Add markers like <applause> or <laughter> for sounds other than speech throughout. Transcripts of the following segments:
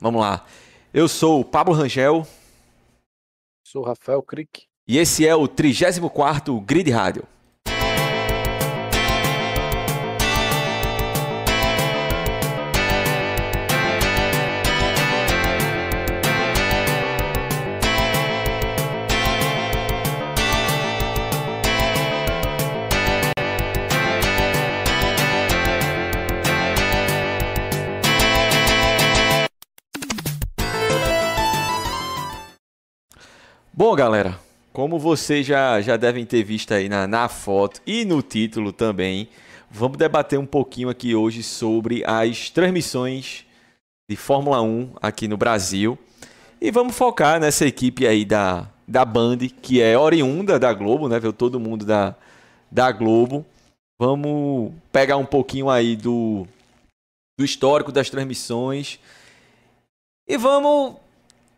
Vamos lá. Eu sou o Pablo Rangel. Sou Rafael Crick. E esse é o 34º Grid Rádio. Bom, galera, como vocês já, já devem ter visto aí na, na foto e no título também, vamos debater um pouquinho aqui hoje sobre as transmissões de Fórmula 1 aqui no Brasil. E vamos focar nessa equipe aí da, da Band, que é oriunda da Globo, né? Veio todo mundo da, da Globo. Vamos pegar um pouquinho aí do, do histórico das transmissões. E vamos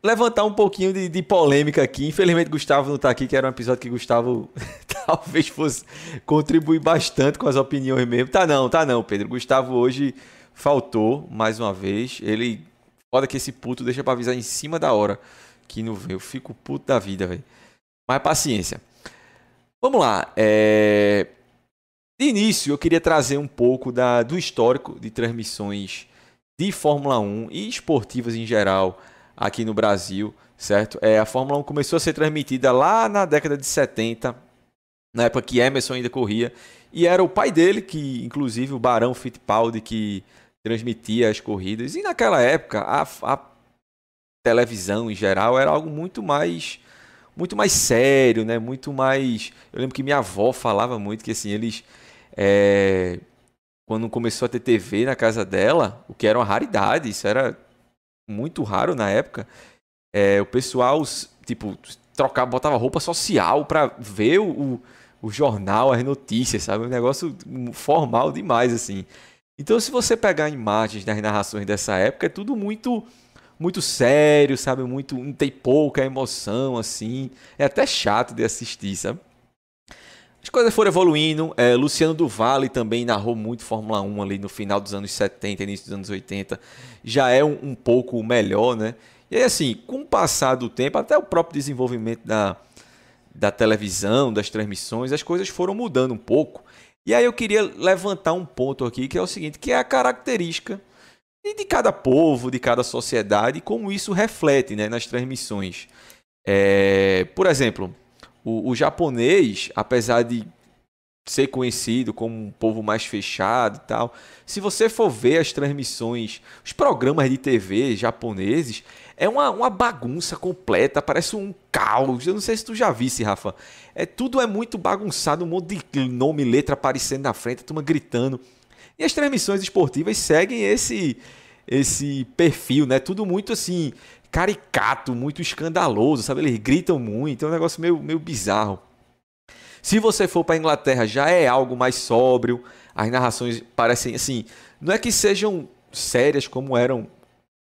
levantar um pouquinho de, de, polêmica aqui. Infelizmente, Gustavo não está aqui, que era um episódio que Gustavo <laughs> talvez fosse contribuir bastante com as opiniões mesmo. Tá não, tá não, Pedro. Gustavo hoje faltou mais uma vez. Ele. Foda que esse puto deixa pra avisar em cima da hora que não veio. Eu fico puto da vida, velho. Mas paciência. Vamos lá. É... De início, eu queria trazer um pouco da, do histórico de transmissões de Fórmula 1 e esportivas em geral aqui no Brasil, certo? É, a Fórmula 1 começou a ser transmitida lá na década de 70, na época que Emerson ainda corria, e era o pai dele, que inclusive o Barão Fittipaldi, que transmitia as corridas. E naquela época, a, a televisão em geral era algo muito mais muito mais sério, né? Muito mais. Eu lembro que minha avó falava muito que assim eles é... quando começou a ter TV na casa dela, o que era uma raridade, isso era muito raro na época. É, o pessoal, tipo, trocava, botava roupa social para ver o, o jornal, as notícias, sabe? Um negócio formal demais, assim. Então, se você pegar imagens das narrações dessa época, é tudo muito muito sério, sabe? Muito, tem pouca emoção, assim. É até chato de assistir, sabe? As coisas foram evoluindo. É, Luciano do Vale também narrou muito Fórmula 1 ali no final dos anos 70, início dos anos 80. Já é um, um pouco melhor, né? E aí, assim, com o passar do tempo, até o próprio desenvolvimento da, da televisão, das transmissões, as coisas foram mudando um pouco. E aí eu queria levantar um ponto aqui, que é o seguinte, que é a característica de cada povo, de cada sociedade, como isso reflete né, nas transmissões. É, por exemplo, o, o japonês, apesar de ser conhecido como um povo mais fechado e tal. Se você for ver as transmissões, os programas de TV japoneses, é uma, uma bagunça completa, parece um caos. Eu não sei se tu já visse, Rafa. É, tudo é muito bagunçado, um monte de nome letra aparecendo na frente, a turma gritando. E as transmissões esportivas seguem esse esse perfil, né? Tudo muito assim, caricato, muito escandaloso, sabe? Eles gritam muito, é um negócio meio, meio bizarro. Se você for para a Inglaterra, já é algo mais sóbrio, as narrações parecem assim, não é que sejam sérias como eram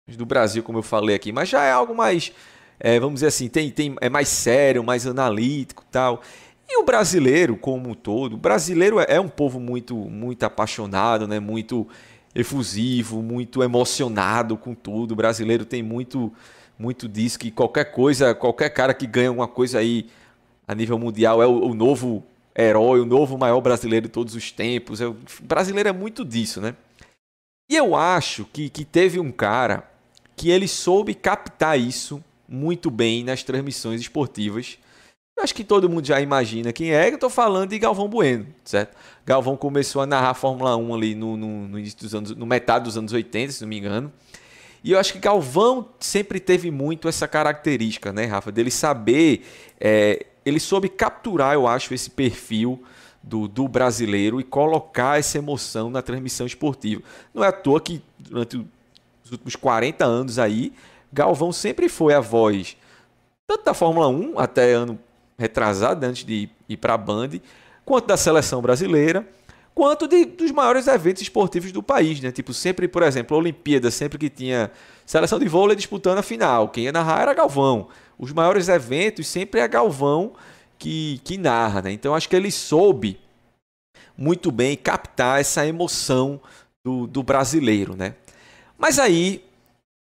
do Brasil, como eu falei aqui, mas já é algo mais, é, vamos dizer assim, tem, tem, é mais sério, mais analítico tal. E o brasileiro, como um todo, o brasileiro é, é um povo muito, muito apaixonado, né? muito efusivo, muito emocionado com tudo. O brasileiro tem muito muito disso que qualquer coisa, qualquer cara que ganha alguma coisa aí a nível mundial é o, o novo herói, o novo maior brasileiro de todos os tempos. É, o brasileiro é muito disso, né? E eu acho que, que teve um cara que ele soube captar isso muito bem nas transmissões esportivas. Eu acho que todo mundo já imagina quem é. Eu estou falando de Galvão Bueno, certo? Galvão começou a narrar Fórmula 1 ali no, no, no início dos anos, no metade dos anos 80, se não me engano. E eu acho que Galvão sempre teve muito essa característica, né, Rafa? Dele saber. É, ele soube capturar, eu acho, esse perfil do, do brasileiro e colocar essa emoção na transmissão esportiva. Não é à toa que durante os últimos 40 anos aí, Galvão sempre foi a voz, tanto da Fórmula 1, até ano retrasado, antes de ir para a Band, quanto da seleção brasileira quanto de, dos maiores eventos esportivos do país, né? Tipo, sempre, por exemplo, a Olimpíada, sempre que tinha seleção de vôlei disputando a final, quem ia narrar era Galvão. Os maiores eventos sempre é Galvão que, que narra, né? Então acho que ele soube muito bem captar essa emoção do, do brasileiro, né? Mas aí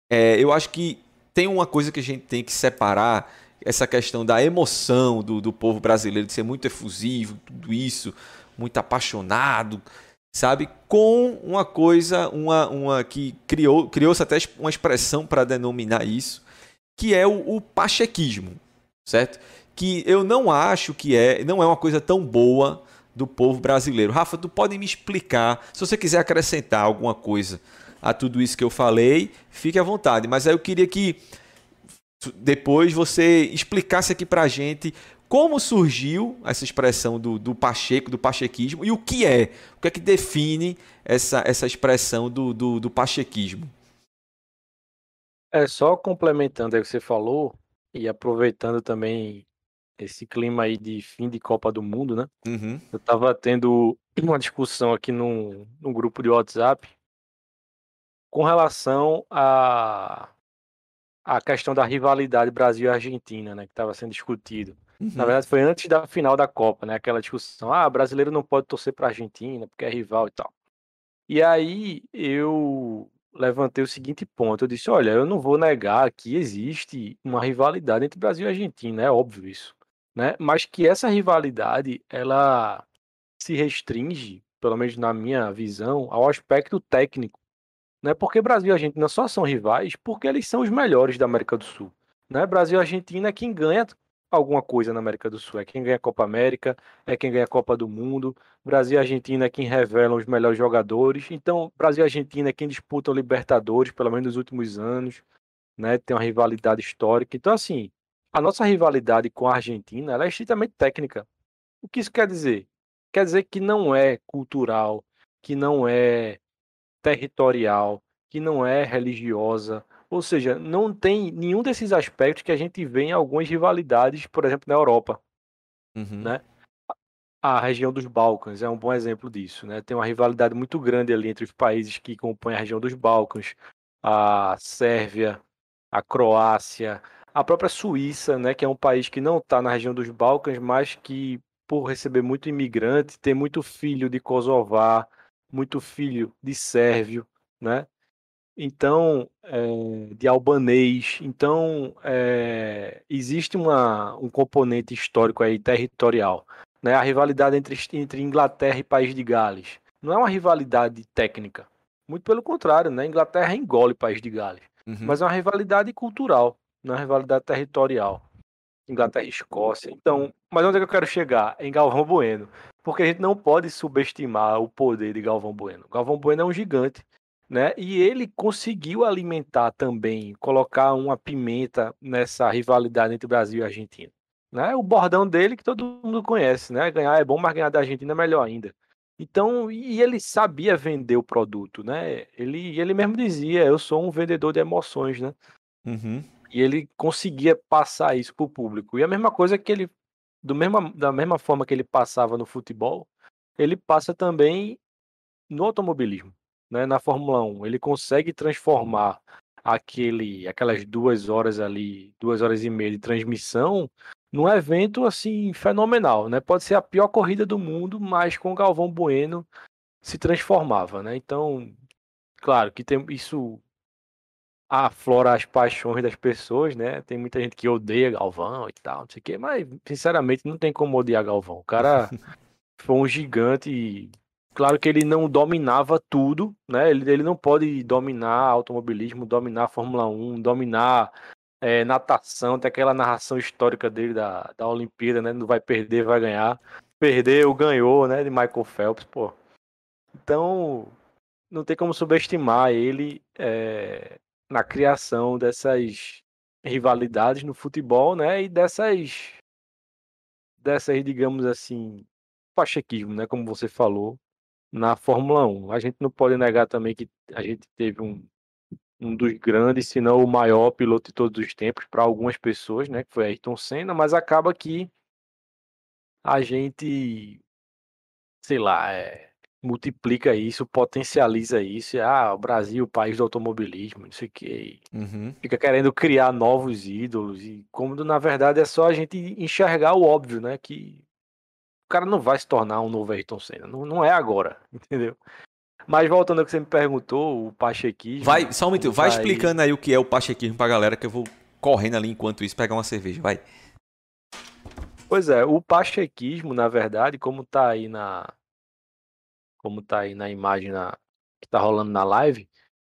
é, eu acho que tem uma coisa que a gente tem que separar essa questão da emoção do, do povo brasileiro, de ser muito efusivo, tudo isso, muito apaixonado, sabe? Com uma coisa, uma, uma que criou, criou-se até uma expressão para denominar isso, que é o, o pachequismo, certo? Que eu não acho que é, não é uma coisa tão boa do povo brasileiro. Rafa, tu pode me explicar, se você quiser acrescentar alguma coisa a tudo isso que eu falei, fique à vontade. Mas aí eu queria que depois você explicasse aqui para a gente como surgiu essa expressão do, do Pacheco, do pachequismo, e o que é, o que é que define essa, essa expressão do, do, do pachequismo. É, só complementando aí o que você falou, e aproveitando também esse clima aí de fim de Copa do Mundo, né? Uhum. Eu tava tendo uma discussão aqui num, num grupo de WhatsApp com relação a a questão da rivalidade Brasil Argentina, né, que estava sendo discutido. Uhum. Na verdade, foi antes da final da Copa, né, aquela discussão, ah, brasileiro não pode torcer para Argentina porque é rival e tal. E aí eu levantei o seguinte ponto, eu disse, olha, eu não vou negar que existe uma rivalidade entre Brasil e Argentina, é óbvio isso, né? Mas que essa rivalidade ela se restringe, pelo menos na minha visão, ao aspecto técnico né? Porque Brasil e Argentina só são rivais porque eles são os melhores da América do Sul. Né? Brasil e Argentina é quem ganha alguma coisa na América do Sul. É quem ganha a Copa América, é quem ganha a Copa do Mundo. Brasil e Argentina é quem revelam os melhores jogadores. Então, Brasil e Argentina é quem disputa o Libertadores, pelo menos nos últimos anos. Né? Tem uma rivalidade histórica. Então, assim, a nossa rivalidade com a Argentina é estritamente técnica. O que isso quer dizer? Quer dizer que não é cultural, que não é territorial, que não é religiosa. Ou seja, não tem nenhum desses aspectos que a gente vê em algumas rivalidades, por exemplo, na Europa. Uhum. Né? A região dos Balcãs é um bom exemplo disso. Né? Tem uma rivalidade muito grande ali entre os países que compõem a região dos Balcãs, a Sérvia, a Croácia, a própria Suíça, né, que é um país que não está na região dos Balcãs, mas que, por receber muito imigrante, tem muito filho de Kosovar, muito filho de sérvio, né? Então, é, de albanês. Então, é, existe uma, um componente histórico aí, territorial. Né? A rivalidade entre, entre Inglaterra e País de Gales. Não é uma rivalidade técnica. Muito pelo contrário, né? Inglaterra engole País de Gales. Uhum. Mas é uma rivalidade cultural, não é uma rivalidade territorial. Inglaterra e Escócia. Então, mas onde é que eu quero chegar? Em Galvão Bueno. Porque a gente não pode subestimar o poder de Galvão Bueno. Galvão Bueno é um gigante, né? E ele conseguiu alimentar também, colocar uma pimenta nessa rivalidade entre Brasil e Argentina. Né? O bordão dele que todo mundo conhece, né? Ganhar é bom, mas ganhar da Argentina é melhor ainda. Então, e ele sabia vender o produto, né? Ele, ele mesmo dizia, eu sou um vendedor de emoções, né? Uhum. E ele conseguia passar isso para o público. E a mesma coisa que ele, do mesma, da mesma forma que ele passava no futebol, ele passa também no automobilismo, né? Na Fórmula 1. Ele consegue transformar aquele, aquelas duas horas ali, duas horas e meia de transmissão num evento assim fenomenal, né? Pode ser a pior corrida do mundo, mas com o Galvão Bueno se transformava, né? Então, claro que tem isso aflora as paixões das pessoas, né? Tem muita gente que odeia Galvão e tal, não sei o quê, mas sinceramente não tem como odiar Galvão. O cara <laughs> foi um gigante. Claro que ele não dominava tudo, né? Ele, ele não pode dominar automobilismo, dominar Fórmula 1, dominar é, natação, tem aquela narração histórica dele da, da Olimpíada, né? Não vai perder, vai ganhar. Perdeu, ganhou, né? De Michael Phelps, pô. Então, não tem como subestimar ele. É, na criação dessas rivalidades no futebol, né? E dessas dessas, digamos assim, pachequismo, né, como você falou, na Fórmula 1. A gente não pode negar também que a gente teve um, um dos grandes, se não o maior piloto de todos os tempos para algumas pessoas, né, que foi Ayrton Senna, mas acaba que a gente sei lá, é, multiplica isso, potencializa isso. Ah, o Brasil, o país do automobilismo, não sei o que. Uhum. Fica querendo criar novos ídolos. E como na verdade é só a gente enxergar o óbvio, né? Que cara não vai se tornar um novo Ayrton Senna. Não, não é agora, <laughs> entendeu? Mas voltando ao que você me perguntou, o pachequismo. Vai, só um minuto, vai tá explicando aí o que é o pachequismo pra galera que eu vou correndo ali enquanto isso pegar uma cerveja, vai. Pois é, o pachequismo, na verdade, como tá aí na como tá aí na imagem na, que tá rolando na live,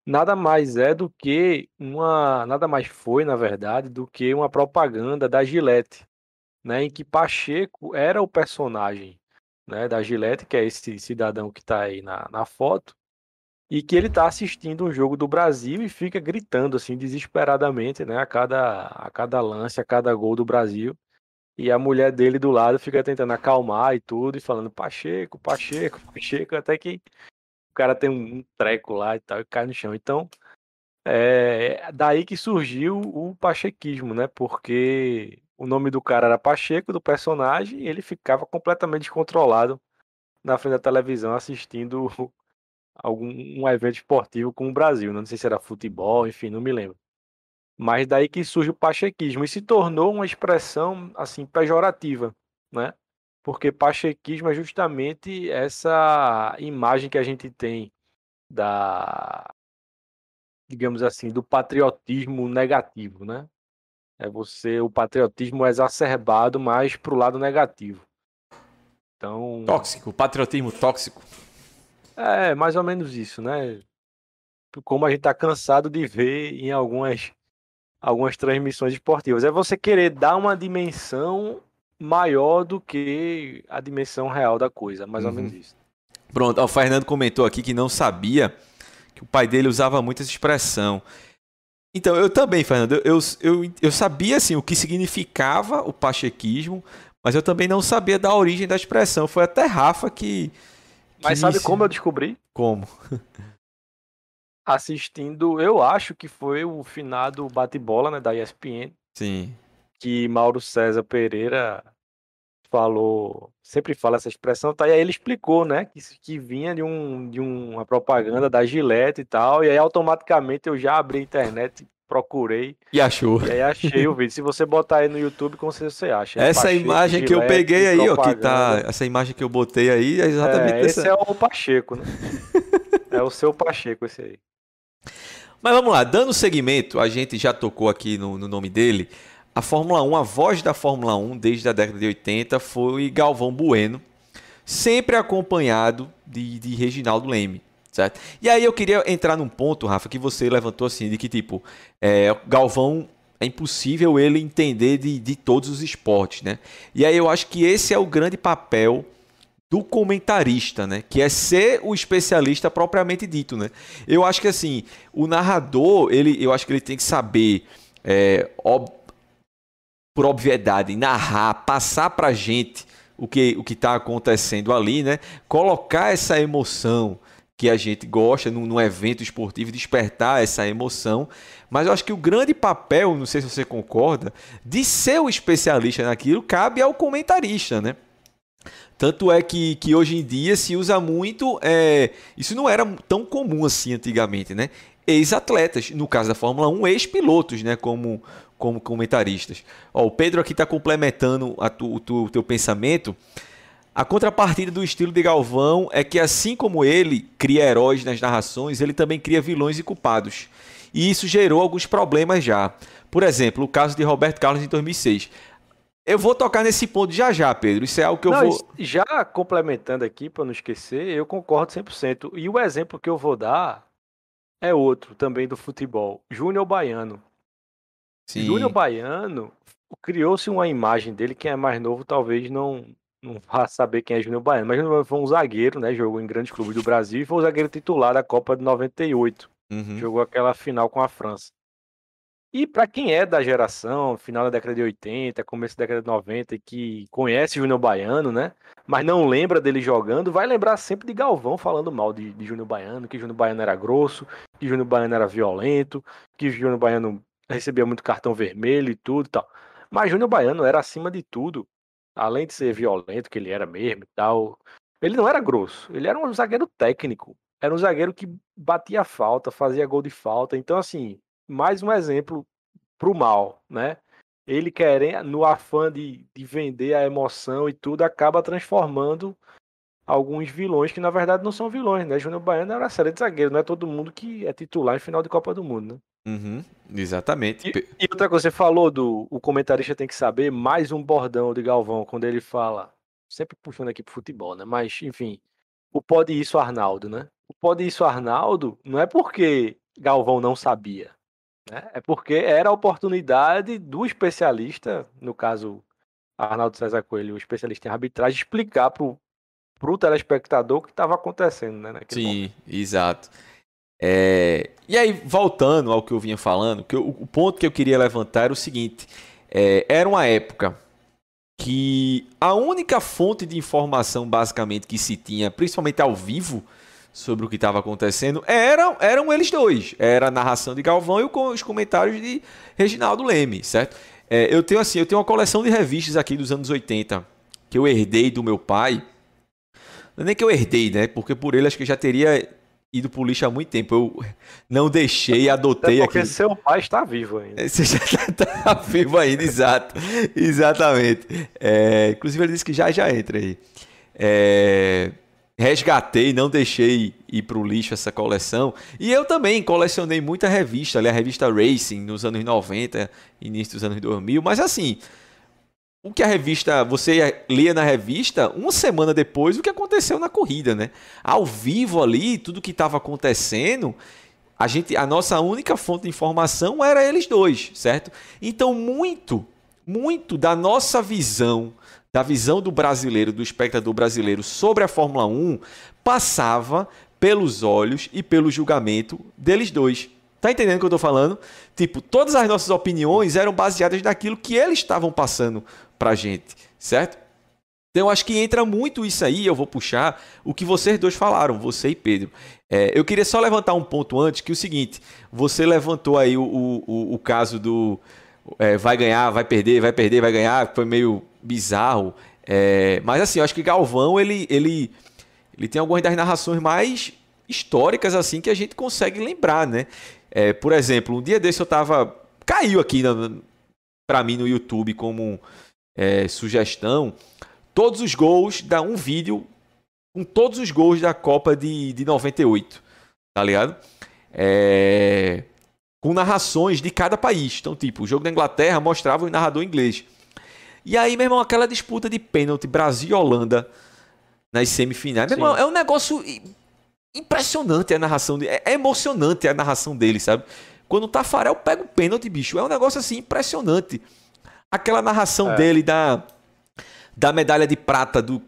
nada mais é do que uma nada mais foi, na verdade, do que uma propaganda da Gillette, né, em que Pacheco era o personagem, né, da Gillette, que é esse cidadão que tá aí na, na foto, e que ele tá assistindo um jogo do Brasil e fica gritando assim desesperadamente, né, a cada a cada lance, a cada gol do Brasil. E a mulher dele do lado fica tentando acalmar e tudo, e falando Pacheco, Pacheco, Pacheco, até que o cara tem um treco lá e tal, e cai no chão. Então, é daí que surgiu o pachequismo, né? Porque o nome do cara era Pacheco, do personagem, e ele ficava completamente descontrolado na frente da televisão assistindo <laughs> algum um evento esportivo com o Brasil. Né? Não sei se era futebol, enfim, não me lembro. Mas daí que surge o pachequismo e se tornou uma expressão assim pejorativa, né? Porque pachequismo é justamente essa imagem que a gente tem da digamos assim, do patriotismo negativo, né? É você o patriotismo exacerbado mais pro lado negativo. Então, tóxico, patriotismo tóxico. É, mais ou menos isso, né? Como a gente tá cansado de ver em algumas algumas transmissões esportivas. É você querer dar uma dimensão maior do que a dimensão real da coisa, mais uhum. ou menos isso. Pronto, o Fernando comentou aqui que não sabia que o pai dele usava muito essa expressão. Então, eu também, Fernando, eu, eu, eu sabia assim, o que significava o pachequismo, mas eu também não sabia da origem da expressão. Foi até Rafa que. que mas sabe como eu descobri? Como? <laughs> assistindo, eu acho que foi o finado bate-bola, né, da ESPN. Sim. Que Mauro César Pereira falou, sempre fala essa expressão, tá? E aí ele explicou, né, que, que vinha de, um, de uma propaganda da Gillette e tal, e aí automaticamente eu já abri a internet, procurei. E achou. E aí achei o vídeo. Se você botar aí no YouTube, com certeza você acha. Essa Pacheco, imagem Gillette, que eu peguei aí, ó, que tá, essa imagem que eu botei aí é exatamente é, esse. Esse é o Pacheco, né? é o seu Pacheco esse aí. Mas vamos lá, dando seguimento, a gente já tocou aqui no, no, nome dele. A Fórmula 1, a voz da Fórmula 1 desde a década de 80 foi Galvão Bueno, sempre acompanhado de, de Reginaldo Leme. Certo? E aí eu queria entrar num ponto, Rafa, que você levantou assim, de que tipo, é, Galvão é impossível ele entender de, de todos os esportes, né? E aí eu acho que esse é o grande papel do comentarista, né? Que é ser o especialista propriamente dito, né? Eu acho que assim, o narrador, ele, eu acho que ele tem que saber, é. Por obviedade, narrar, passar pra gente o que o está acontecendo ali, né? Colocar essa emoção que a gente gosta num, num evento esportivo, despertar essa emoção. Mas eu acho que o grande papel, não sei se você concorda, de ser o especialista naquilo cabe ao comentarista, né? Tanto é que, que hoje em dia se usa muito. É, isso não era tão comum assim antigamente, né? Ex-atletas, no caso da Fórmula 1, ex-pilotos, né? Como, como comentaristas. Ó, o Pedro aqui está complementando a tu, tu, o teu pensamento. A contrapartida do estilo de Galvão é que, assim como ele cria heróis nas narrações, ele também cria vilões e culpados. E isso gerou alguns problemas já. Por exemplo, o caso de Roberto Carlos em 2006. Eu vou tocar nesse ponto já já, Pedro. Isso é algo que eu não, vou. Já complementando aqui, para não esquecer, eu concordo 100%. E o exemplo que eu vou dar é outro também do futebol: Júnior Baiano. Júnior Baiano criou-se uma imagem dele. Quem é mais novo talvez não, não vá saber quem é Júnior Baiano. Mas Júnior foi um zagueiro, né? Jogou em grandes clubes do Brasil e foi o zagueiro titular da Copa de 98. Uhum. Jogou aquela final com a França. E para quem é da geração, final da década de 80, começo da década de 90, que conhece Júnior Baiano, né? Mas não lembra dele jogando, vai lembrar sempre de Galvão falando mal de, de Júnior Baiano, que Júnior Baiano era grosso, que Júnior Baiano era violento, que Júnior Baiano recebia muito cartão vermelho e tudo e tal. Mas Júnior Baiano era acima de tudo, além de ser violento, que ele era mesmo e tal, ele não era grosso, ele era um zagueiro técnico, era um zagueiro que batia falta, fazia gol de falta, então assim, mais um exemplo pro mal, né? Ele querendo, no afã de, de vender a emoção e tudo, acaba transformando alguns vilões que na verdade não são vilões, né? Júnior Baiano era série de zagueiro, não é todo mundo que é titular em final de Copa do Mundo, né? Uhum, exatamente. E, e, outra coisa, você falou do o comentarista tem que saber, mais um bordão de Galvão, quando ele fala, sempre puxando aqui pro futebol, né? Mas, enfim, o pode isso Arnaldo, né? O pode isso Arnaldo não é porque Galvão não sabia, né? É porque era a oportunidade do especialista, no caso Arnaldo César Coelho, o especialista em arbitragem, explicar pro, pro telespectador o que estava acontecendo, né? Sim, momento. exato. É, e aí, voltando ao que eu vinha falando, que eu, o ponto que eu queria levantar era o seguinte: é, era uma época que a única fonte de informação, basicamente, que se tinha, principalmente ao vivo, sobre o que estava acontecendo, eram, eram eles dois. Era a narração de Galvão e os comentários de Reginaldo Leme, certo? É, eu tenho assim, eu tenho uma coleção de revistas aqui dos anos 80 que eu herdei do meu pai. Não é nem que eu herdei, né? Porque por ele acho que eu já teria ido pro lixo há muito tempo. Eu não deixei, adotei Até porque aqui. seu pai está vivo ainda. <laughs> Você já está vivo ainda, exato. Exatamente. É, inclusive ele disse que já já entra aí. É, resgatei, não deixei ir pro lixo essa coleção. E eu também colecionei muita revista, ali a revista Racing nos anos 90, início dos anos 2000, mas assim, o que a revista, você lia na revista uma semana depois o que aconteceu na corrida, né? Ao vivo ali, tudo que estava acontecendo, a gente, a nossa única fonte de informação era eles dois, certo? Então muito, muito da nossa visão, da visão do brasileiro, do espectador brasileiro sobre a Fórmula 1 passava pelos olhos e pelo julgamento deles dois. Tá entendendo o que eu tô falando? Tipo, todas as nossas opiniões eram baseadas naquilo que eles estavam passando pra gente, certo? Então acho que entra muito isso aí, eu vou puxar o que vocês dois falaram, você e Pedro. É, eu queria só levantar um ponto antes, que é o seguinte, você levantou aí o, o, o caso do é, vai ganhar, vai perder, vai perder, vai ganhar, foi meio bizarro. É, mas assim, eu acho que Galvão, ele, ele, ele tem algumas das narrações mais históricas assim que a gente consegue lembrar, né? É, por exemplo, um dia desse eu tava... Caiu aqui para mim no YouTube como é, sugestão, todos os gols, dá um vídeo com todos os gols da Copa de, de 98, tá ligado? É, com narrações de cada país. Então, tipo, o jogo da Inglaterra mostrava o narrador inglês. E aí, meu irmão, aquela disputa de pênalti Brasil e Holanda nas semifinais. Meu irmão, é um negócio impressionante a narração. De, é, é emocionante a narração dele, sabe? Quando o Tafarel pega o pênalti, bicho, é um negócio assim impressionante. Aquela narração é. dele da, da medalha de prata do,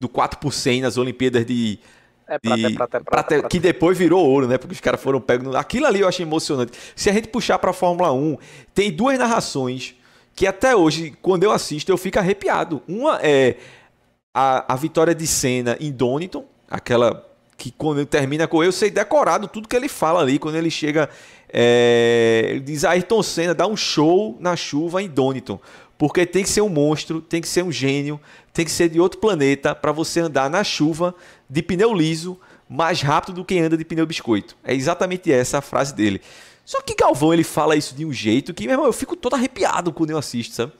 do 4 por 100 nas Olimpíadas de. É prata, de, é prata, é prata, prata, Que depois virou ouro, né? Porque os caras foram pegos. Aquilo ali eu achei emocionante. Se a gente puxar pra Fórmula 1, tem duas narrações que até hoje, quando eu assisto, eu fico arrepiado. Uma é a, a vitória de Senna em Donington, aquela que quando termina com eu sei decorado tudo que ele fala ali, quando ele chega é, ele diz Ayrton Senna dá um show na chuva em Donington. Porque tem que ser um monstro, tem que ser um gênio, tem que ser de outro planeta para você andar na chuva de pneu liso mais rápido do que anda de pneu biscoito. É exatamente essa a frase dele. Só que Galvão ele fala isso de um jeito que, meu irmão, eu fico todo arrepiado quando eu assisto, sabe?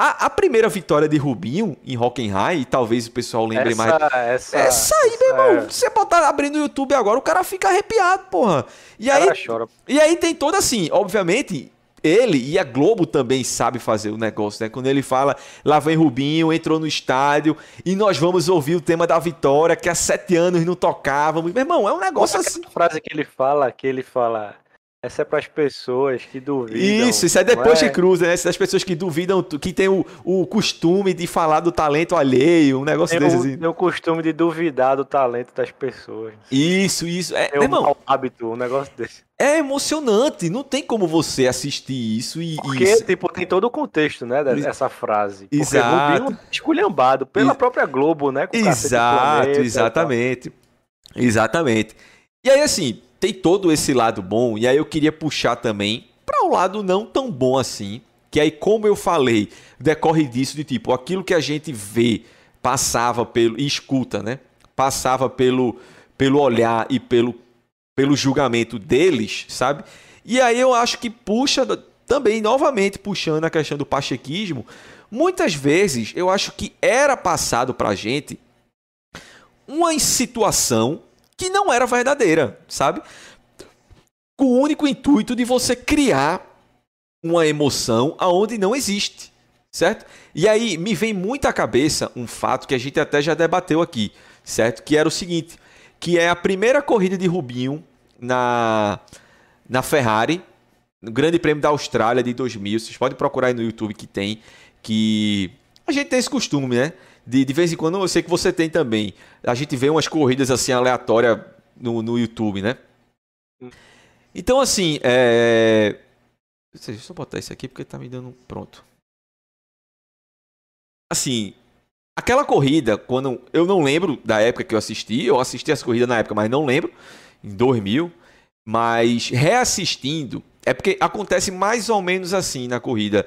A, a, primeira vitória de Rubinho em Hockenheim, talvez o pessoal lembre essa, mais. Essa, essa aí, essa meu irmão. É... Você botar abrindo o YouTube agora, o cara fica arrepiado, porra. E aí, chora. e aí tem toda assim, obviamente, ele e a Globo também sabe fazer o negócio, né? Quando ele fala, lá vem Rubinho, entrou no estádio e nós vamos ouvir o tema da vitória que há sete anos não tocávamos. Meu irmão, é um negócio assim. frase que ele fala, que ele fala, essa é para as pessoas que duvidam. Isso, isso é depois é? que cruza, né? Essas pessoas que duvidam, que tem o, o costume de falar do talento alheio, um negócio tem desse. Assim. Tem o costume de duvidar do talento das pessoas. Isso, isso. É, tem um irmão, hábito, um negócio desse. É emocionante, não tem como você assistir isso e. Porque, isso. tipo, tem todo o contexto, né, dessa frase. Porque Exato. Rubinho esculhambado pela própria Globo, né? Exato, exatamente. Exatamente. E aí, assim, tem todo esse lado bom, e aí eu queria puxar também para o um lado não tão bom assim, que aí, como eu falei, decorre disso de tipo, aquilo que a gente vê passava pelo. e escuta, né? Passava pelo, pelo olhar e pelo, pelo julgamento deles, sabe? E aí eu acho que puxa também, novamente, puxando a questão do pachequismo, muitas vezes eu acho que era passado pra gente uma situação que não era verdadeira, sabe? Com o único intuito de você criar uma emoção aonde não existe, certo? E aí me vem muito à cabeça um fato que a gente até já debateu aqui, certo? Que era o seguinte, que é a primeira corrida de Rubinho na na Ferrari, no Grande Prêmio da Austrália de 2000. Vocês podem procurar aí no YouTube que tem que a gente tem esse costume, né? De, de vez em quando, eu sei que você tem também. A gente vê umas corridas assim aleatórias no, no YouTube, né? Então, assim, é... Deixa eu botar isso aqui porque tá me dando pronto. Assim, aquela corrida, quando eu não lembro da época que eu assisti, eu assisti as corridas na época, mas não lembro, em 2000, mas reassistindo, é porque acontece mais ou menos assim na corrida.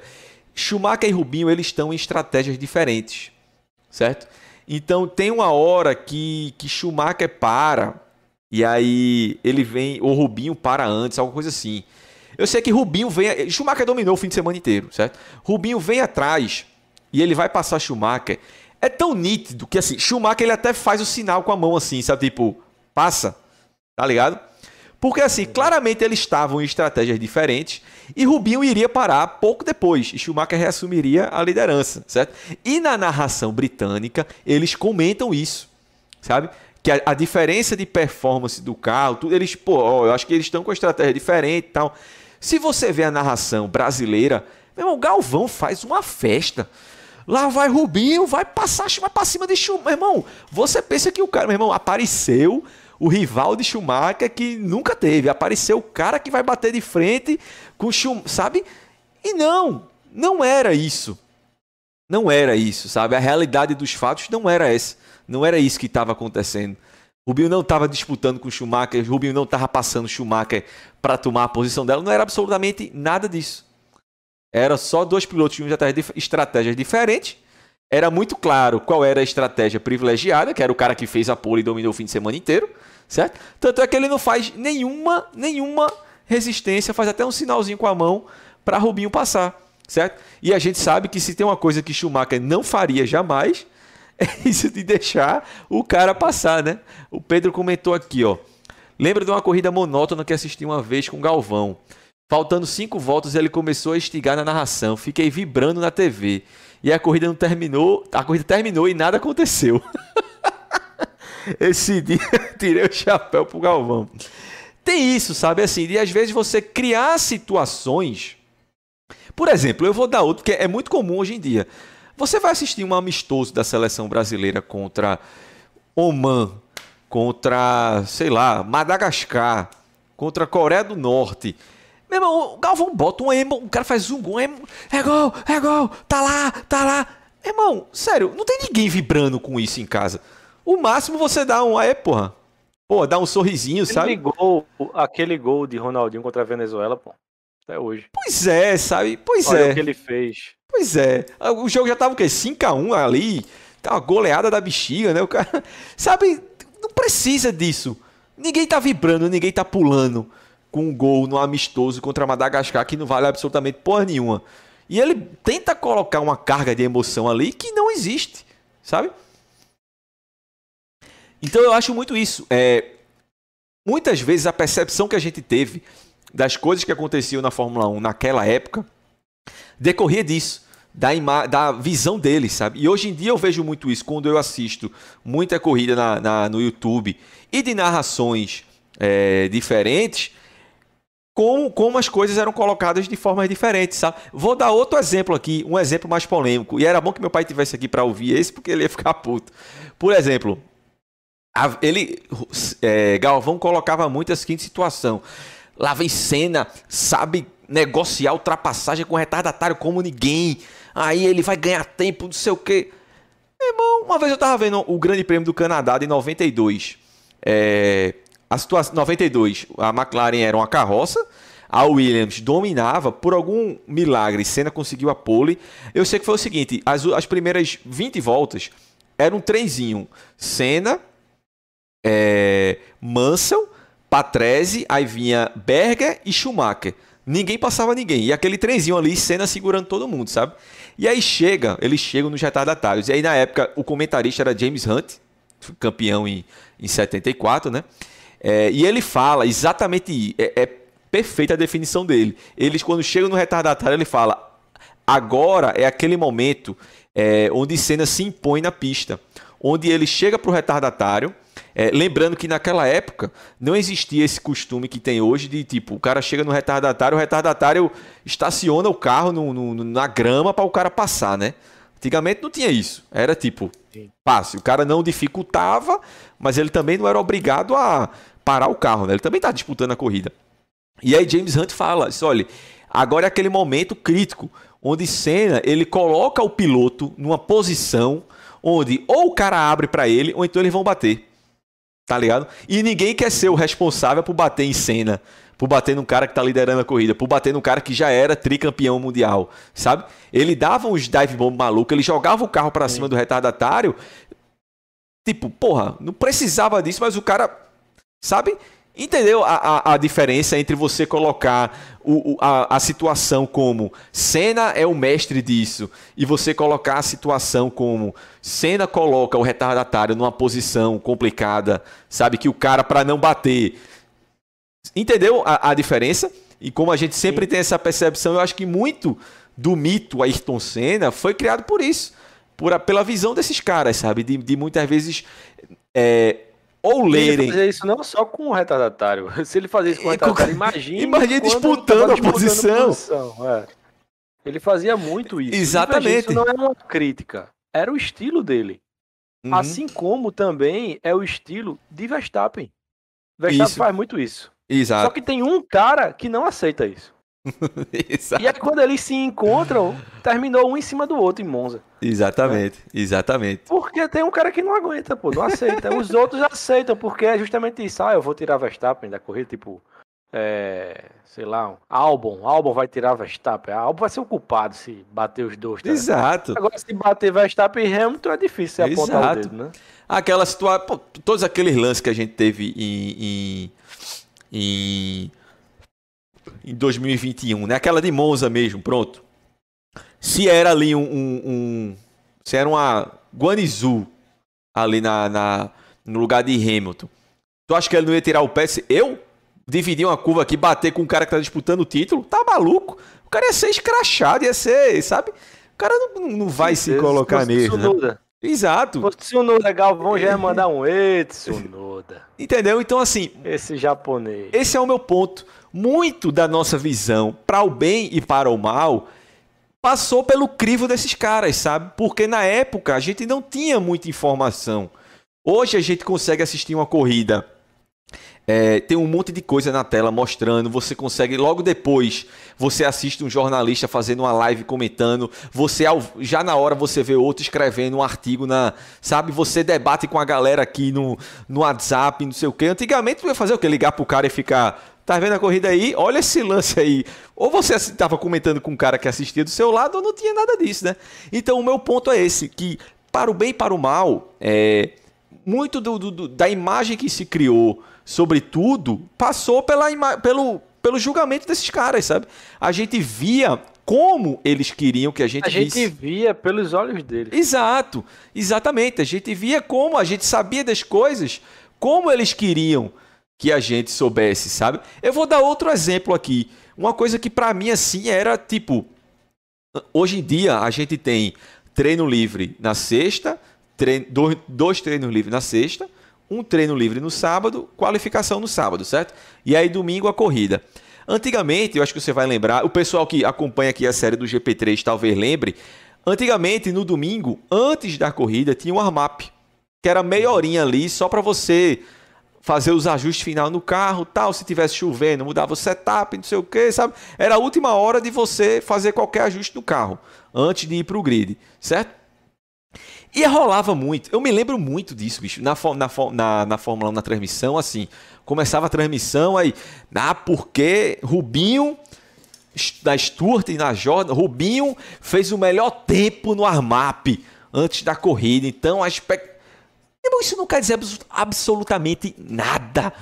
Schumacher e Rubinho, eles estão em estratégias diferentes, certo? Então tem uma hora que, que Schumacher para e aí ele vem, ou Rubinho para antes, alguma coisa assim. Eu sei que Rubinho vem. Schumacher dominou o fim de semana inteiro, certo? Rubinho vem atrás e ele vai passar Schumacher. É tão nítido que assim, Schumacher ele até faz o sinal com a mão assim, sabe? Tipo, passa. Tá ligado? Porque assim, claramente eles estavam em estratégias diferentes e Rubinho iria parar pouco depois e Schumacher reassumiria a liderança, certo? E na narração britânica, eles comentam isso, sabe? Que a, a diferença de performance do carro, tudo, eles, pô, ó, eu acho que eles estão com estratégia diferente e tal. Se você vê a narração brasileira, meu irmão, Galvão faz uma festa. Lá vai Rubinho, vai passar, vai pra cima de Schumacher. Meu irmão, você pensa que o cara, meu irmão, apareceu o rival de Schumacher que nunca teve. Apareceu o cara que vai bater de frente com Schumacher, sabe? E não, não era isso. Não era isso, sabe? A realidade dos fatos não era essa. Não era isso que estava acontecendo. Rubinho não estava disputando com Schumacher, Rubinho não estava passando Schumacher para tomar a posição dela, não era absolutamente nada disso. Era só dois pilotos de estratégias diferentes. Era muito claro qual era a estratégia privilegiada, que era o cara que fez a pole e dominou o fim de semana inteiro, certo? Tanto é que ele não faz nenhuma, nenhuma resistência, faz até um sinalzinho com a mão para Rubinho passar, certo? E a gente sabe que se tem uma coisa que Schumacher não faria jamais, <laughs> é isso de deixar o cara passar, né? O Pedro comentou aqui, ó. Lembra de uma corrida monótona que assisti uma vez com Galvão. Faltando cinco voltas, ele começou a estigar na narração. Fiquei vibrando na TV. E a corrida não terminou. A corrida terminou e nada aconteceu. <laughs> Esse dia tirei o chapéu pro Galvão. Tem isso, sabe? Assim, de às vezes você criar situações. Por exemplo, eu vou dar outro que é muito comum hoje em dia. Você vai assistir um amistoso da seleção brasileira contra Oman, contra, sei lá, Madagascar, contra Coreia do Norte. Meu irmão, o Galvão bota um emo, o cara faz um gol, é gol, é gol, tá lá, tá lá. Irmão, sério, não tem ninguém vibrando com isso em casa. O máximo você dá um, é, porra. Pô, dá um sorrisinho, aquele sabe? Gol, aquele gol de Ronaldinho contra a Venezuela, pô. Até hoje. Pois é, sabe? Pois Olha é. o que ele fez. Pois é. O jogo já tava o quê? 5x1 ali. Tá uma goleada da bexiga, né? O cara. <laughs> Sabe? Não precisa disso. Ninguém tá vibrando, ninguém tá pulando com um gol no amistoso contra Madagascar que não vale absolutamente porra nenhuma. E ele tenta colocar uma carga de emoção ali que não existe, sabe? Então eu acho muito isso. É, muitas vezes a percepção que a gente teve das coisas que aconteciam na Fórmula 1 naquela época decorria disso, da, da visão deles, sabe? E hoje em dia eu vejo muito isso quando eu assisto muita corrida na, na no YouTube e de narrações é, diferentes, como, como as coisas eram colocadas de formas diferentes, sabe? Vou dar outro exemplo aqui, um exemplo mais polêmico. E era bom que meu pai tivesse aqui para ouvir esse, porque ele ia ficar puto. Por exemplo, a, ele, é, Galvão colocava muito a seguinte situação. Lá vem cena, sabe negociar ultrapassagem com retardatário como ninguém. Aí ele vai ganhar tempo, não sei o quê. Irmão, uma vez eu tava vendo o Grande Prêmio do Canadá de 92. É, a situação 92, a McLaren era uma carroça, a Williams dominava, por algum milagre, Senna conseguiu a pole. Eu sei que foi o seguinte, as, as primeiras 20 voltas era um trenzinho, Senna, é, Mansell, Patrese, aí vinha Berger e Schumacher. Ninguém passava ninguém. E aquele trenzinho ali, Senna segurando todo mundo, sabe? E aí chega, eles chegam nos retardatários. E aí na época o comentarista era James Hunt, campeão em, em 74, né? É, e ele fala exatamente, é, é perfeita a definição dele. Eles, quando chegam no retardatário, ele fala: agora é aquele momento é, onde Senna se impõe na pista, onde ele chega para o retardatário. É, lembrando que naquela época não existia esse costume que tem hoje de tipo, o cara chega no retardatário, o retardatário estaciona o carro no, no, na grama para o cara passar, né? Antigamente não tinha isso. Era tipo, fácil. O cara não dificultava, mas ele também não era obrigado a parar o carro, né? Ele também está disputando a corrida. E aí James Hunt fala, olha, agora é aquele momento crítico onde Senna ele coloca o piloto numa posição onde ou o cara abre para ele ou então eles vão bater. Tá ligado? E ninguém quer ser o responsável por bater em Senna, por bater num cara que tá liderando a corrida, por bater num cara que já era tricampeão mundial, sabe? Ele dava uns dive bomb maluco, ele jogava o carro para cima do retardatário. Tipo, porra, não precisava disso, mas o cara, sabe? Entendeu a, a, a, diferença entre você colocar o, o, a, a situação como Senna é o mestre disso e você colocar a situação como Senna coloca o retardatário numa posição complicada, sabe? Que o cara, para não bater. Entendeu a, a diferença? E como a gente sempre Sim. tem essa percepção, eu acho que muito do mito Ayrton Senna foi criado por isso. Por, pela visão desses caras, sabe? De, de muitas vezes. É, ou lerem. Ele isso não só com o retardatário. <laughs> Se ele fazer isso com o retardatário, imagine. Imagine disputando a posição. posição é. Ele fazia muito isso. Exatamente. Isso não é uma crítica. Era o estilo dele. Uhum. Assim como também é o estilo de Verstappen. Verstappen isso. faz muito isso. Exato. Só que tem um cara que não aceita isso. <laughs> e aí quando eles se encontram, terminou um em cima do outro em Monza. Exatamente, é. exatamente. Porque tem um cara que não aguenta, pô, não aceita. Os outros aceitam, porque é justamente isso. Ah, eu vou tirar Verstappen da corrida, tipo, é, sei lá, álbum, álbum vai tirar Verstappen. A álbum vai ser o culpado se bater os dois. Tá? Exato. Agora, se bater Verstappen e Hamilton é difícil você apontar Exato. o dedo, né? Aquela situação, todos aqueles lances que a gente teve em, em, em em 2021, né? Aquela de Monza mesmo, pronto. Se era ali um, um, um se era uma Guanizu ali na, na, no lugar de Hamilton, tu acha que ele não ia tirar o pé? Eu dividir uma curva aqui, bater com um cara que tá disputando o título, tá maluco? O cara ia ser escrachado, ia ser, sabe? O cara não, não vai Sim, se colocar mesmo. Né? Exato. Se o Noda Galvão já ia mandar um Edson Noda. Entendeu? Então, assim. Esse japonês. Esse é o meu ponto muito da nossa visão para o bem e para o mal passou pelo crivo desses caras, sabe? Porque na época a gente não tinha muita informação. Hoje a gente consegue assistir uma corrida. É, tem um monte de coisa na tela mostrando. Você consegue, logo depois, você assiste um jornalista fazendo uma live comentando. Você, já na hora, você vê outro escrevendo um artigo na. Sabe? Você debate com a galera aqui no, no WhatsApp, não sei o quê. Antigamente, tu ia fazer o quê? Ligar pro cara e ficar Tá vendo a corrida aí? Olha esse lance aí. Ou você estava comentando com um cara que assistia do seu lado, ou não tinha nada disso, né? Então o meu ponto é esse: que para o bem e para o mal, é, muito do, do, da imagem que se criou sobre tudo passou pela pelo, pelo julgamento desses caras, sabe? A gente via como eles queriam que a gente A gente visse. via pelos olhos deles. Exato, exatamente. A gente via como, a gente sabia das coisas, como eles queriam que a gente soubesse, sabe? Eu vou dar outro exemplo aqui. Uma coisa que para mim assim era tipo hoje em dia a gente tem treino livre na sexta, treino, dois, treinos livres na sexta, um treino livre no sábado, qualificação no sábado, certo? E aí domingo a corrida. Antigamente, eu acho que você vai lembrar, o pessoal que acompanha aqui a série do GP3 talvez lembre, antigamente no domingo, antes da corrida, tinha um warm-up, que era meia horinha ali só para você fazer os ajustes final no carro, tal, se tivesse chovendo, mudava o setup, não sei o que, sabe? Era a última hora de você fazer qualquer ajuste no carro, antes de ir para o grid, certo? E rolava muito, eu me lembro muito disso, bicho, na, na, na, na Fórmula 1, na transmissão, assim, começava a transmissão, aí, ah, porque Rubinho, da Stuart e na Jordan, Rubinho fez o melhor tempo no Armap antes da corrida, então a expectativa isso não quer dizer absolutamente nada.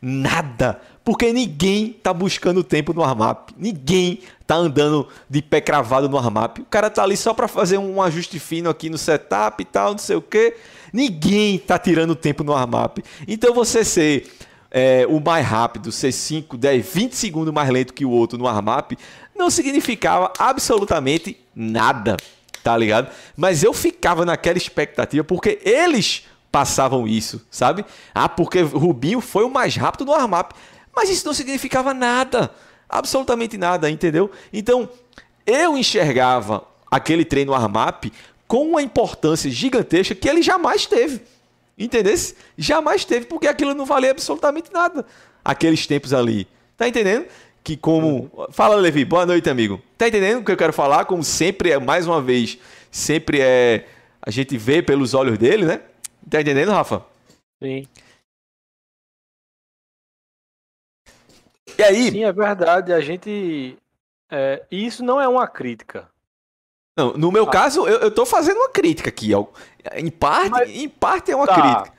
Nada. Porque ninguém tá buscando tempo no armap. Ninguém tá andando de pé cravado no armap. O cara tá ali só para fazer um ajuste fino aqui no setup e tal, não sei o quê. Ninguém tá tirando tempo no armap. Então você ser é, o mais rápido, ser 5, 10, 20 segundos mais lento que o outro no armap, não significava absolutamente nada, tá ligado? Mas eu ficava naquela expectativa porque eles passavam isso, sabe? Ah, porque Rubinho foi o mais rápido no armap. Mas isso não significava nada, absolutamente nada, entendeu? Então, eu enxergava aquele treino armap com uma importância gigantesca que ele jamais teve. Entendeu? Jamais teve, porque aquilo não valia absolutamente nada. Aqueles tempos ali. Tá entendendo? Que como. Fala, Levi. Boa noite, amigo. Tá entendendo o que eu quero falar? Como sempre é, mais uma vez, sempre é. A gente vê pelos olhos dele, né? Tá entendendo, Rafa? Sim. E aí? Sim, é verdade. A gente. É, isso não é uma crítica. Não, no meu ah. caso, eu, eu tô fazendo uma crítica aqui. Em parte, mas, em parte é uma tá, crítica.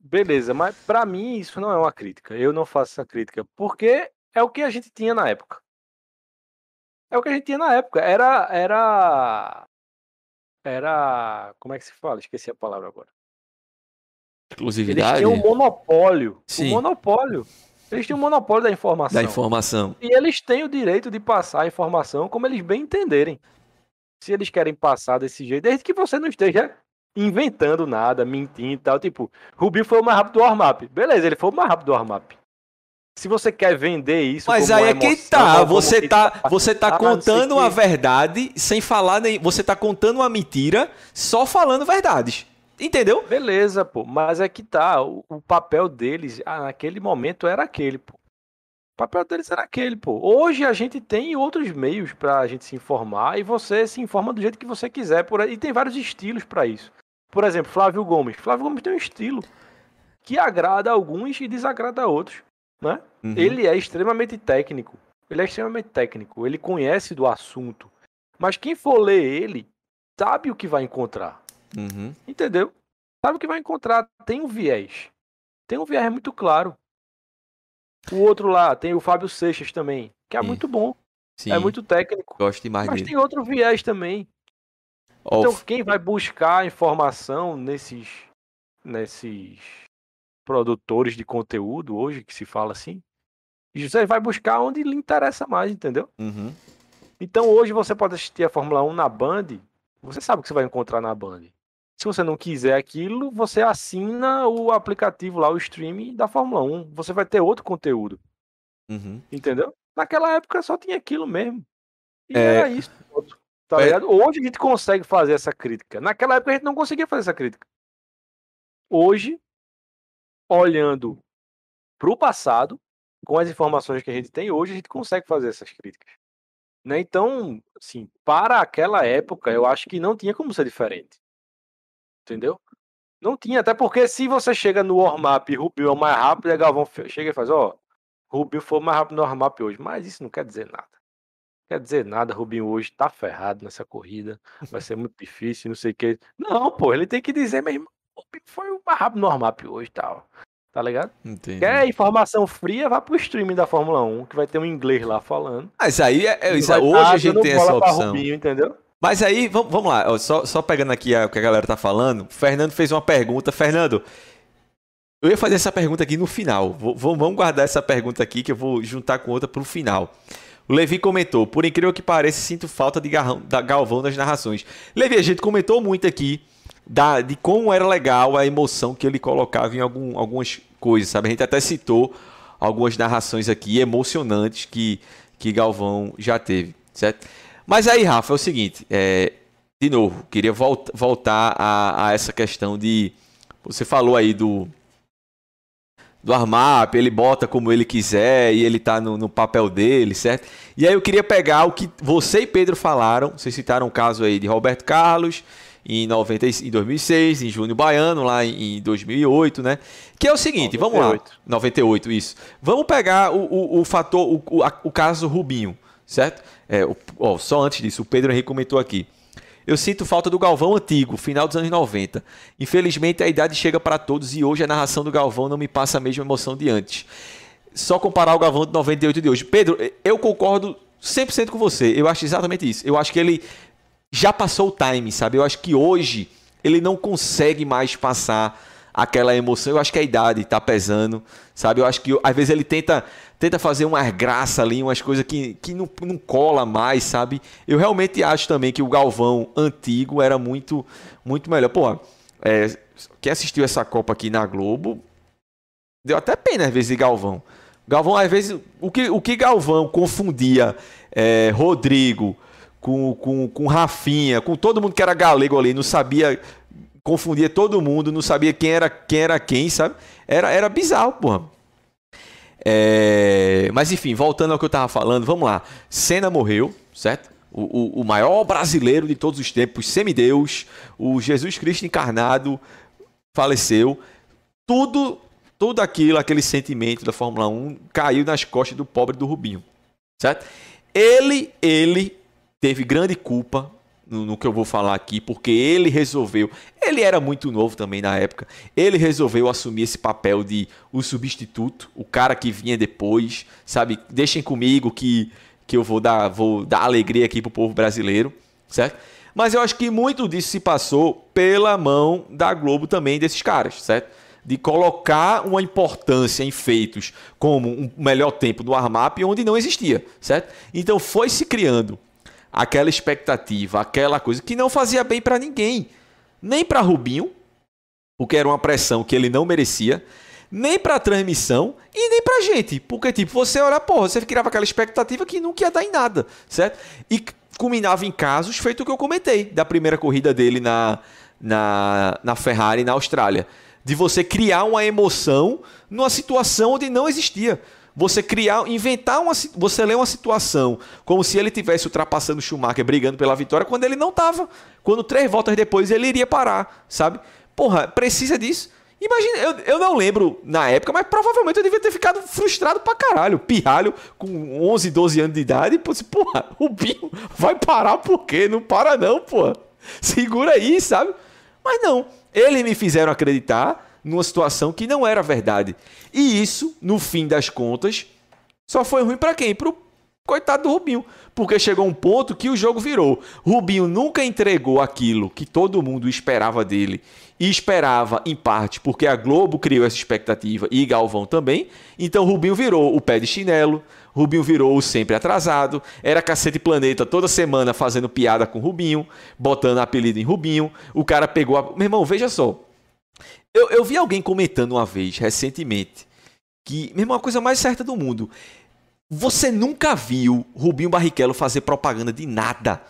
Beleza, mas para mim isso não é uma crítica. Eu não faço essa crítica. Porque é o que a gente tinha na época. É o que a gente tinha na época. Era. Era. Era. Como é que se fala? Esqueci a palavra agora. Exclusividade? Eles tinham um monopólio. Sim. Um monopólio. Eles têm um monopólio da informação. Da informação. E eles têm o direito de passar a informação como eles bem entenderem se eles querem passar desse jeito, desde que você não esteja inventando nada, mentindo e tal. Tipo, Rubinho foi o mais rápido do warm-up. Beleza, ele foi o mais rápido do warm-up. Se você quer vender isso, mas aí é que tá, você tá, você tá ah, contando a verdade sem falar nem, você tá contando uma mentira só falando verdades. Entendeu? Beleza, pô, mas é que tá, o, o papel deles ah, naquele momento era aquele, pô. O papel deles era aquele, pô. Hoje a gente tem outros meios para a gente se informar e você se informa do jeito que você quiser. Por aí. E tem vários estilos para isso. Por exemplo, Flávio Gomes. Flávio Gomes tem um estilo que agrada a alguns e desagrada a outros. Né? Uhum. Ele é extremamente técnico. Ele é extremamente técnico. Ele conhece do assunto. Mas quem for ler ele sabe o que vai encontrar. Uhum. Entendeu? Sabe o que vai encontrar. Tem um viés. Tem um viés muito claro. O outro lá, tem o Fábio Seixas também, que é Sim. muito bom. É Sim. É muito técnico. Gosto demais mas dele. Tem outro viés também. Então, quem vai buscar informação nesses, nesses produtores de conteúdo hoje, que se fala assim, você vai buscar onde lhe interessa mais, entendeu? Uhum. Então, hoje você pode assistir a Fórmula 1 na Band, você sabe o que você vai encontrar na Band. Se você não quiser aquilo, você assina o aplicativo lá, o streaming da Fórmula 1. Você vai ter outro conteúdo. Uhum. Entendeu? Naquela época só tinha aquilo mesmo. E é... era isso. Tá é... Hoje a gente consegue fazer essa crítica. Naquela época a gente não conseguia fazer essa crítica. Hoje, olhando para o passado, com as informações que a gente tem hoje, a gente consegue fazer essas críticas. Né? Então, assim, para aquela época, eu acho que não tinha como ser diferente. Entendeu? Não tinha, até porque se você chega no warm-up e Rubio é o mais rápido, aí Galvão chega e faz, ó, Rubio foi o mais rápido no warm-up hoje. Mas isso não quer dizer nada. Não quer dizer nada, Rubinho hoje tá ferrado nessa corrida, vai ser muito difícil, não sei o que. Não, pô, ele tem que dizer mesmo, Rubinho foi o mais rápido no warm-up hoje e tal. Tá ligado? Entendi. Quer informação fria, vá pro streaming da Fórmula 1, que vai ter um inglês lá falando. Mas aí, é, é, hoje a gente tem essa opção. Rubinho, entendeu? Mas aí, vamos, lá, só, só pegando aqui o que a galera tá falando, Fernando fez uma pergunta. Fernando, eu ia fazer essa pergunta aqui no final. Vamos guardar essa pergunta aqui que eu vou juntar com outra pro final. O Levi comentou: por incrível que pareça, sinto falta de garrão, da Galvão nas narrações. Levi, a gente comentou muito aqui da, de como era legal a emoção que ele colocava em algum, algumas coisas, sabe? A gente até citou algumas narrações aqui emocionantes que, que Galvão já teve, certo? Mas aí, Rafa, é o seguinte, é, de novo, queria volt, voltar a, a, essa questão de. Você falou aí do. Do Armap, ele bota como ele quiser e ele tá no, no, papel dele, certo? E aí eu queria pegar o que você e Pedro falaram. Vocês citaram o caso aí de Roberto Carlos em, 90, em 2006, em Júnior Baiano, lá em, em 2008, né? Que é o seguinte, 98. vamos lá. 98, isso. Vamos pegar o, o, o fator, o, o, o caso Rubinho certo? É, ó, só antes disso, o Pedro Henrique comentou aqui. Eu sinto falta do Galvão antigo, final dos anos 90. Infelizmente a idade chega para todos e hoje a narração do Galvão não me passa a mesma emoção de antes. só comparar o Galvão de 98 de hoje. Pedro, eu concordo 100% com você. Eu acho exatamente isso. Eu acho que ele já passou o time, sabe? Eu acho que hoje ele não consegue mais passar aquela emoção. Eu acho que a idade tá pesando, sabe? Eu acho que às vezes ele tenta tenta fazer umas graça ali, umas coisas que, que não, não cola mais, sabe? Eu realmente acho também que o Galvão antigo era muito muito melhor. Pô, é, quem assistiu essa Copa aqui na Globo, deu até pena às vezes de Galvão. Galvão, às vezes, o que, o que Galvão confundia é, Rodrigo com, com, com Rafinha, com todo mundo que era galego ali, não sabia confundia todo mundo, não sabia quem era quem, era quem sabe? Era, era bizarro, porra. É... Mas enfim, voltando ao que eu tava falando, vamos lá. Senna morreu, certo? O, o, o maior brasileiro de todos os tempos, semideus, o Jesus Cristo encarnado, faleceu. Tudo, tudo aquilo, aquele sentimento da Fórmula 1 caiu nas costas do pobre do Rubinho, certo? Ele, ele teve grande culpa no, no, que eu vou falar aqui, porque ele resolveu. Ele era muito novo também na época. Ele resolveu assumir esse papel de o substituto, o cara que vinha depois, sabe? Deixem comigo que, que eu vou dar, vou dar alegria aqui pro povo brasileiro, certo? Mas eu acho que muito disso se passou pela mão da Globo também desses caras, certo? De colocar uma importância em feitos como um melhor tempo no Armap onde não existia, certo? Então foi se criando aquela expectativa, aquela coisa que não fazia bem para ninguém, nem para Rubinho, porque era uma pressão que ele não merecia, nem para a transmissão e nem para gente, porque tipo, você olha, porra, você criava aquela expectativa que nunca ia dar em nada, certo? E culminava em casos feito o que eu comentei da primeira corrida dele na, na, na Ferrari na Austrália, de você criar uma emoção numa situação onde não existia você criar, inventar uma, você ler uma situação como se ele tivesse ultrapassando o Schumacher brigando pela vitória quando ele não estava. Quando três voltas depois ele iria parar, sabe? Porra, precisa disso. Imagina, eu, eu não lembro na época, mas provavelmente eu devia ter ficado frustrado pra caralho. Pirralho com 11, 12 anos de idade. E, porra, o Binho vai parar por quê? Não para não, porra. Segura aí, sabe? Mas não. Eles me fizeram acreditar numa situação que não era verdade. E isso, no fim das contas, só foi ruim para quem? Pro coitado do Rubinho. Porque chegou um ponto que o jogo virou. Rubinho nunca entregou aquilo que todo mundo esperava dele. E esperava, em parte, porque a Globo criou essa expectativa e Galvão também. Então Rubinho virou o pé de chinelo. Rubinho virou o sempre atrasado. Era cacete planeta toda semana fazendo piada com Rubinho, botando apelido em Rubinho. O cara pegou a. Meu irmão, veja só. Eu, eu vi alguém comentando uma vez, recentemente, que, mesmo a coisa mais certa do mundo, você nunca viu Rubinho Barrichello fazer propaganda de nada.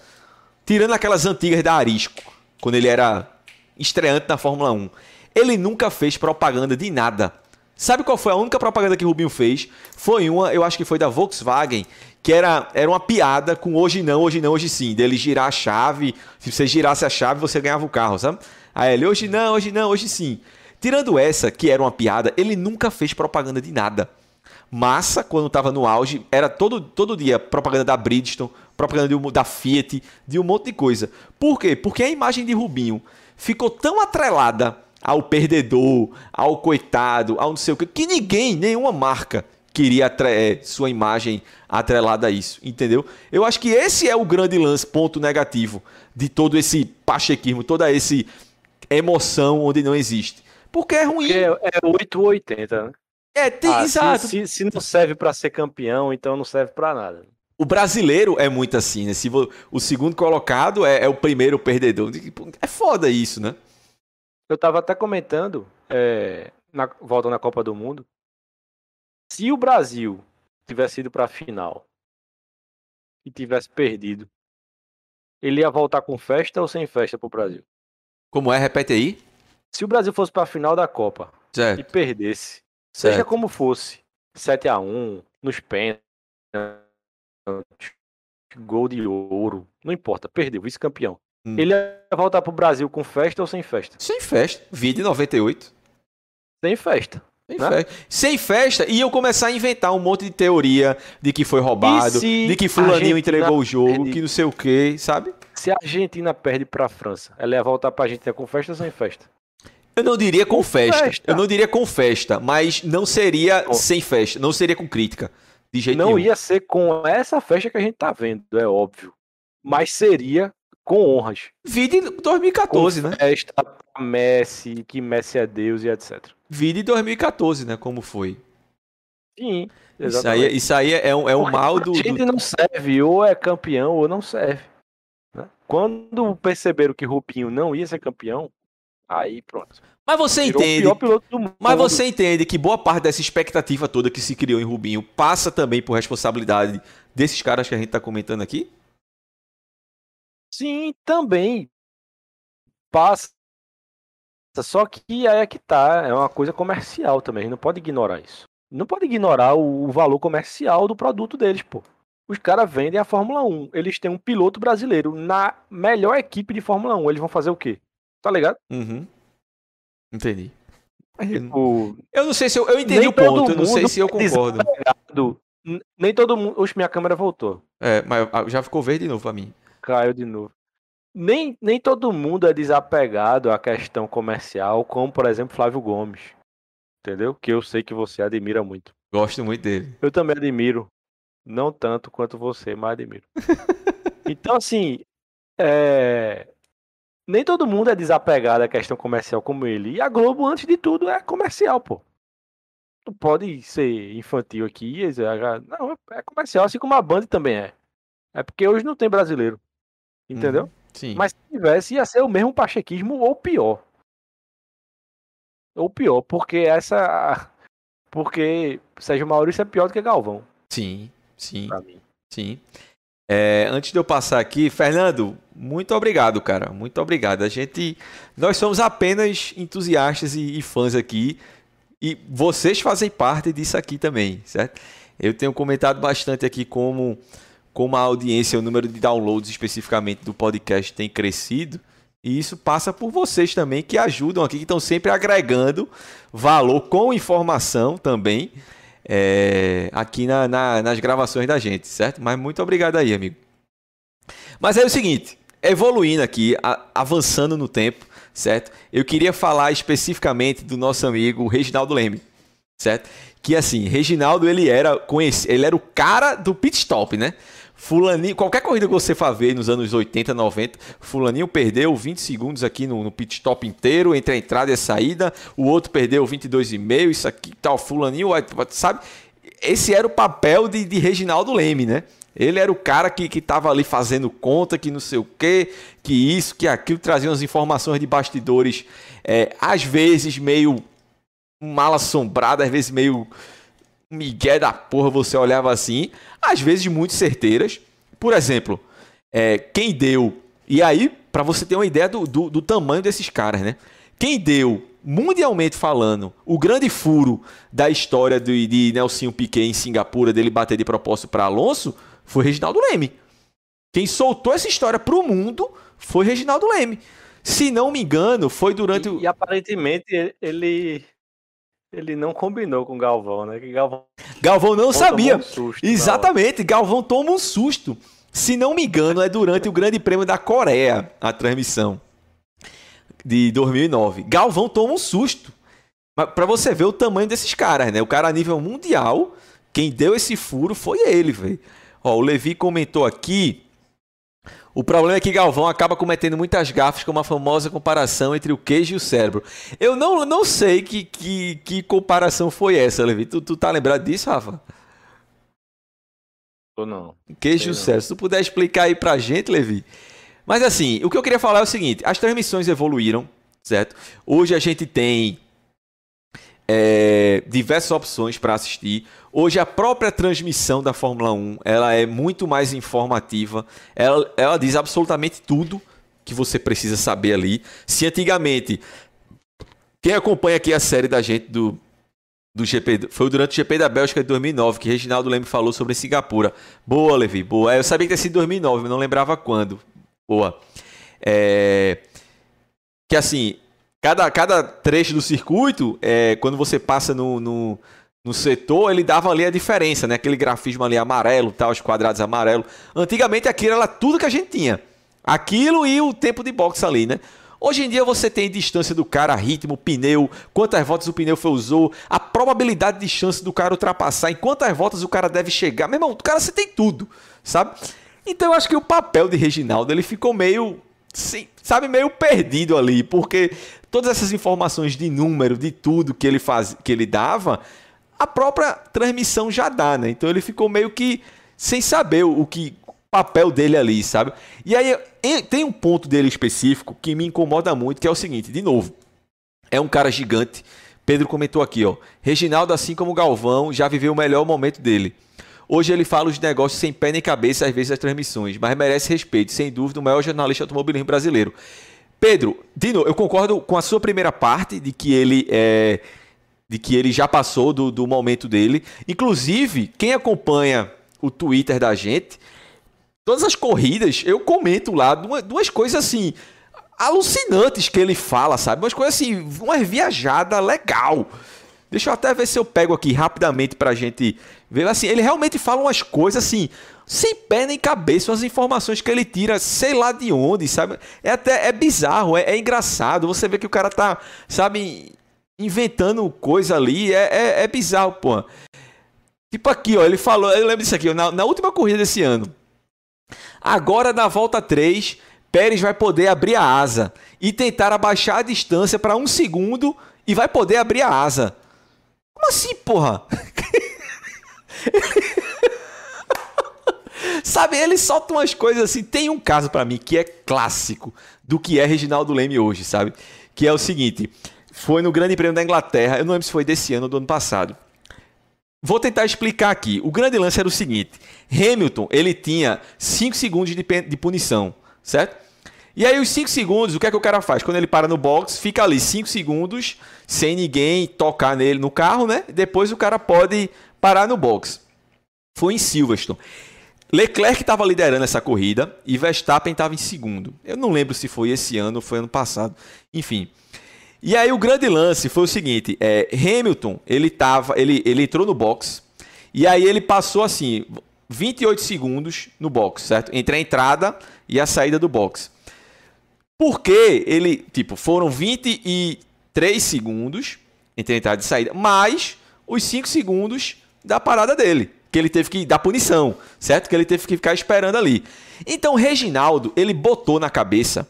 Tirando aquelas antigas da Arisco, quando ele era estreante na Fórmula 1. Ele nunca fez propaganda de nada. Sabe qual foi a única propaganda que Rubinho fez? Foi uma, eu acho que foi da Volkswagen, que era, era uma piada com hoje não, hoje não, hoje sim. Dele girar a chave. Se você girasse a chave, você ganhava o carro, sabe? Aí ele, hoje não, hoje não, hoje sim. Tirando essa, que era uma piada, ele nunca fez propaganda de nada. Massa, quando estava no auge, era todo, todo dia propaganda da Bridgestone, propaganda de, da Fiat, de um monte de coisa. Por quê? Porque a imagem de Rubinho ficou tão atrelada ao perdedor, ao coitado, ao não sei o que, que ninguém, nenhuma marca queria é, sua imagem atrelada a isso, entendeu? Eu acho que esse é o grande lance, ponto negativo de todo esse pachequismo, toda essa emoção onde não existe. Porque é ruim. Porque é 8 ou 80, né? É, tem, ah, exato. Se, se, se, não serve para ser campeão, então não serve para nada. O brasileiro é muito assim, né? Se o segundo colocado é, é, o primeiro perdedor. É foda isso, né? Eu tava até comentando, é, na volta na Copa do Mundo, se o Brasil tivesse ido para a final e tivesse perdido, ele ia voltar com festa ou sem festa pro Brasil? Como é? Repete aí. Se o Brasil fosse para a final da Copa certo. e perdesse, certo. seja como fosse, 7 a 1 nos pênaltis, gol de ouro, não importa, perdeu, vice-campeão. Hum. Ele ia voltar pro Brasil com festa ou sem festa? Sem festa. Vídeo 98. Sem festa. Sem, né? festa. Sem festa, e eu começar a inventar um monte de teoria de que foi roubado, de que fulaninho entregou o jogo, perde... que não sei o que, sabe? Se a Argentina perde pra França, ela ia voltar pra Argentina com festa ou sem festa? Eu não diria com, com festa. festa. Eu não diria com festa, mas não seria sem festa, não seria com crítica. De jeito não nenhum. ia ser com essa festa que a gente tá vendo, é óbvio. Mas seria com honras. Vide 2014, com né? Festa Messi, que Messi é Deus e etc. Vide 2014, né? Como foi. Sim. Isso aí, isso aí é um, é um mal do. A gente não serve, ou é campeão ou não serve. Né? Quando perceberam que Rubinho não ia ser campeão, aí pronto. Mas você entende. Mas você entende que boa parte dessa expectativa toda que se criou em Rubinho passa também por responsabilidade desses caras que a gente está comentando aqui? Sim, também passa. Só que aí é que tá, é uma coisa comercial também, a gente não pode ignorar isso não pode ignorar o, valor comercial do produto deles, pô. Os caras vendem a Fórmula 1. Eles têm um piloto brasileiro na melhor equipe de Fórmula 1. Eles vão fazer o quê? Tá ligado? Uhum. Entendi. Tipo, eu não sei se eu, eu entendi o ponto, eu não sei se eu concordo. Nem todo mundo. Oxe, minha câmera voltou. É, mas já ficou verde de novo pra mim. Caiu de novo. Nem, nem todo mundo é desapegado à questão comercial, como por exemplo Flávio Gomes entendeu? Que eu sei que você admira muito. Gosto muito dele. Eu também admiro. Não tanto quanto você, mas admiro. <laughs> então, assim, é... nem todo mundo é desapegado à questão comercial como ele. E a Globo, antes de tudo, é comercial, pô. Não pode ser infantil aqui. Não, é comercial, assim como a Band também é. É porque hoje não tem brasileiro. Entendeu? Uhum, sim. Mas se tivesse, ia ser o mesmo pachequismo ou pior ou pior, porque essa. <laughs> Porque Sérgio Maurício é pior do que Galvão. Sim, sim. Sim. É, antes de eu passar aqui, Fernando, muito obrigado, cara. Muito obrigado. A gente. Nós somos apenas entusiastas e, e fãs aqui. E vocês fazem parte disso aqui também, certo? Eu tenho comentado bastante aqui como, como a audiência, o número de downloads especificamente do podcast tem crescido. E isso passa por vocês também que ajudam aqui, que estão sempre agregando valor com informação também é, aqui na, na, nas gravações da gente, certo? Mas muito obrigado aí, amigo. Mas é o seguinte, evoluindo aqui, a, avançando no tempo, certo? Eu queria falar especificamente do nosso amigo Reginaldo Leme, certo? Que assim, Reginaldo ele era conhecido, ele era o cara do pit stop, né? Fulaninho, qualquer corrida que você for ver nos anos 80, 90, Fulaninho perdeu 20 segundos aqui no, no pit stop inteiro, entre a entrada e a saída, o outro perdeu 22,5, isso aqui tal, Fulaninho, sabe? Esse era o papel de, de Reginaldo Leme, né? Ele era o cara que, que tava ali fazendo conta, que não sei o quê, que isso, que aquilo, trazia umas informações de bastidores, é, às vezes meio mal assombrada, às vezes meio migué da porra, você olhava assim, às vezes muito certeiras. Por exemplo, é, quem deu. E aí, para você ter uma ideia do, do, do, tamanho desses caras, né? Quem deu, mundialmente falando, o grande furo da história de, de Nelson Piquet em Singapura, dele bater de propósito para Alonso, foi Reginaldo Leme. Quem soltou essa história para o mundo foi Reginaldo Leme. Se não me engano, foi durante e, o. E aparentemente ele ele não combinou com o Galvão, né? Que Galvão, Galvão não sabia. Um susto, Exatamente. Galvão toma um susto. Se não me engano, é durante o Grande Prêmio da Coreia a transmissão de 2009. Galvão toma um susto. Para você ver o tamanho desses caras, né? O cara a nível mundial, quem deu esse furo foi ele, velho. Ó, o Levi comentou aqui o problema é que Galvão acaba cometendo muitas gafas com a famosa comparação entre o queijo e o cérebro. Eu não, não sei que, que, que comparação foi essa, Levi. Tu, tu tá lembrado disso, Rafa? Ou não? Queijo e o cérebro. Se tu puder explicar aí pra gente, Levi. Mas assim, o que eu queria falar é o seguinte: as transmissões evoluíram, certo? Hoje a gente tem é, diversas opções para assistir. Hoje a própria transmissão da Fórmula 1 ela é muito mais informativa. Ela, ela diz absolutamente tudo que você precisa saber ali. Se antigamente quem acompanha aqui a série da gente do do GP, foi durante o GP da Bélgica de 2009 que Reginaldo Leme falou sobre Singapura. Boa, Levi, boa. Eu sabia que tinha sido 2009, mas não lembrava quando. Boa. É... Que assim, Cada, cada trecho do circuito, é, quando você passa no, no, no, setor, ele dava ali a diferença, né? Aquele grafismo ali amarelo, tal, os quadrados amarelo. Antigamente aquilo era tudo que a gente tinha. Aquilo e o tempo de boxe ali, né? Hoje em dia você tem distância do cara, ritmo, pneu, quantas voltas o pneu foi usou, a probabilidade de chance do cara ultrapassar, em quantas voltas o cara deve chegar. Meu irmão, o cara você tem tudo, sabe? Então eu acho que o papel de Reginaldo ele ficou meio, sabe, meio perdido ali, porque todas essas informações de número, de tudo que ele faz, que ele dava, a própria transmissão já dá, né? Então ele ficou meio que sem saber o que papel dele ali, sabe? E aí tem um ponto dele específico que me incomoda muito, que é o seguinte, de novo, é um cara gigante. Pedro comentou aqui, ó. Reginaldo, assim como Galvão, já viveu o melhor momento dele. Hoje ele fala os negócios sem pé nem cabeça, às vezes, das transmissões, mas merece respeito, sem dúvida, o maior jornalista automobilismo brasileiro. Pedro, Dino, eu concordo com a sua primeira parte de que ele é, de que ele já passou do, do momento dele. Inclusive, quem acompanha o Twitter da gente, todas as corridas, eu comento lá duas, duas coisas assim alucinantes que ele fala, sabe? Umas coisas assim, uma viajada legal. Deixa eu até ver se eu pego aqui rapidamente pra gente ver. Assim, ele realmente fala umas coisas assim, sem pé nem cabeça, umas informações que ele tira, sei lá de onde, sabe? É até é bizarro, é, é engraçado. Você vê que o cara tá, sabe, inventando coisa ali. É, é, é bizarro, pô. Tipo aqui, ó, ele falou, eu lembro disso aqui, na, na última corrida desse ano. Agora na volta 3, Pérez vai poder abrir a asa e tentar abaixar a distância para um segundo e vai poder abrir a asa. Como assim, porra? Sabe, ele solta umas coisas assim. Tem um caso para mim que é clássico do que é Reginaldo Leme hoje, sabe? Que é o seguinte: foi no Grande Prêmio da Inglaterra, eu não lembro se foi desse ano ou do ano passado. Vou tentar explicar aqui. O grande lance era o seguinte: Hamilton ele tinha 5 segundos de, de punição, certo? E aí, os 5 segundos, o que é que o cara faz? Quando ele para no box, fica ali 5 segundos sem ninguém tocar nele no carro, né? Depois o cara pode parar no box. Foi em Silverstone. Leclerc estava liderando essa corrida e Verstappen estava em segundo. Eu não lembro se foi esse ano ou foi ano passado. Enfim. E aí o grande lance foi o seguinte: é, Hamilton ele tava, ele, ele entrou no box e aí ele passou assim 28 segundos no box, certo? Entre a entrada e a saída do box. Porque ele, tipo, foram 23 segundos entre a entrada e a saída, mais os 5 segundos da parada dele, que ele teve que dar punição, certo? Que ele teve que ficar esperando ali. Então, Reginaldo, ele botou na cabeça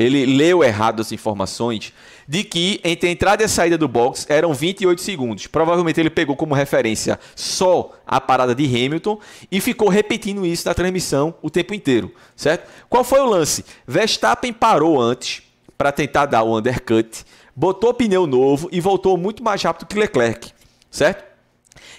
ele leu errado as informações de que entre a entrada e a saída do box eram 28 segundos. Provavelmente ele pegou como referência só a parada de Hamilton e ficou repetindo isso na transmissão o tempo inteiro, certo? Qual foi o lance? Verstappen parou antes para tentar dar o undercut, botou pneu novo e voltou muito mais rápido que Leclerc, certo?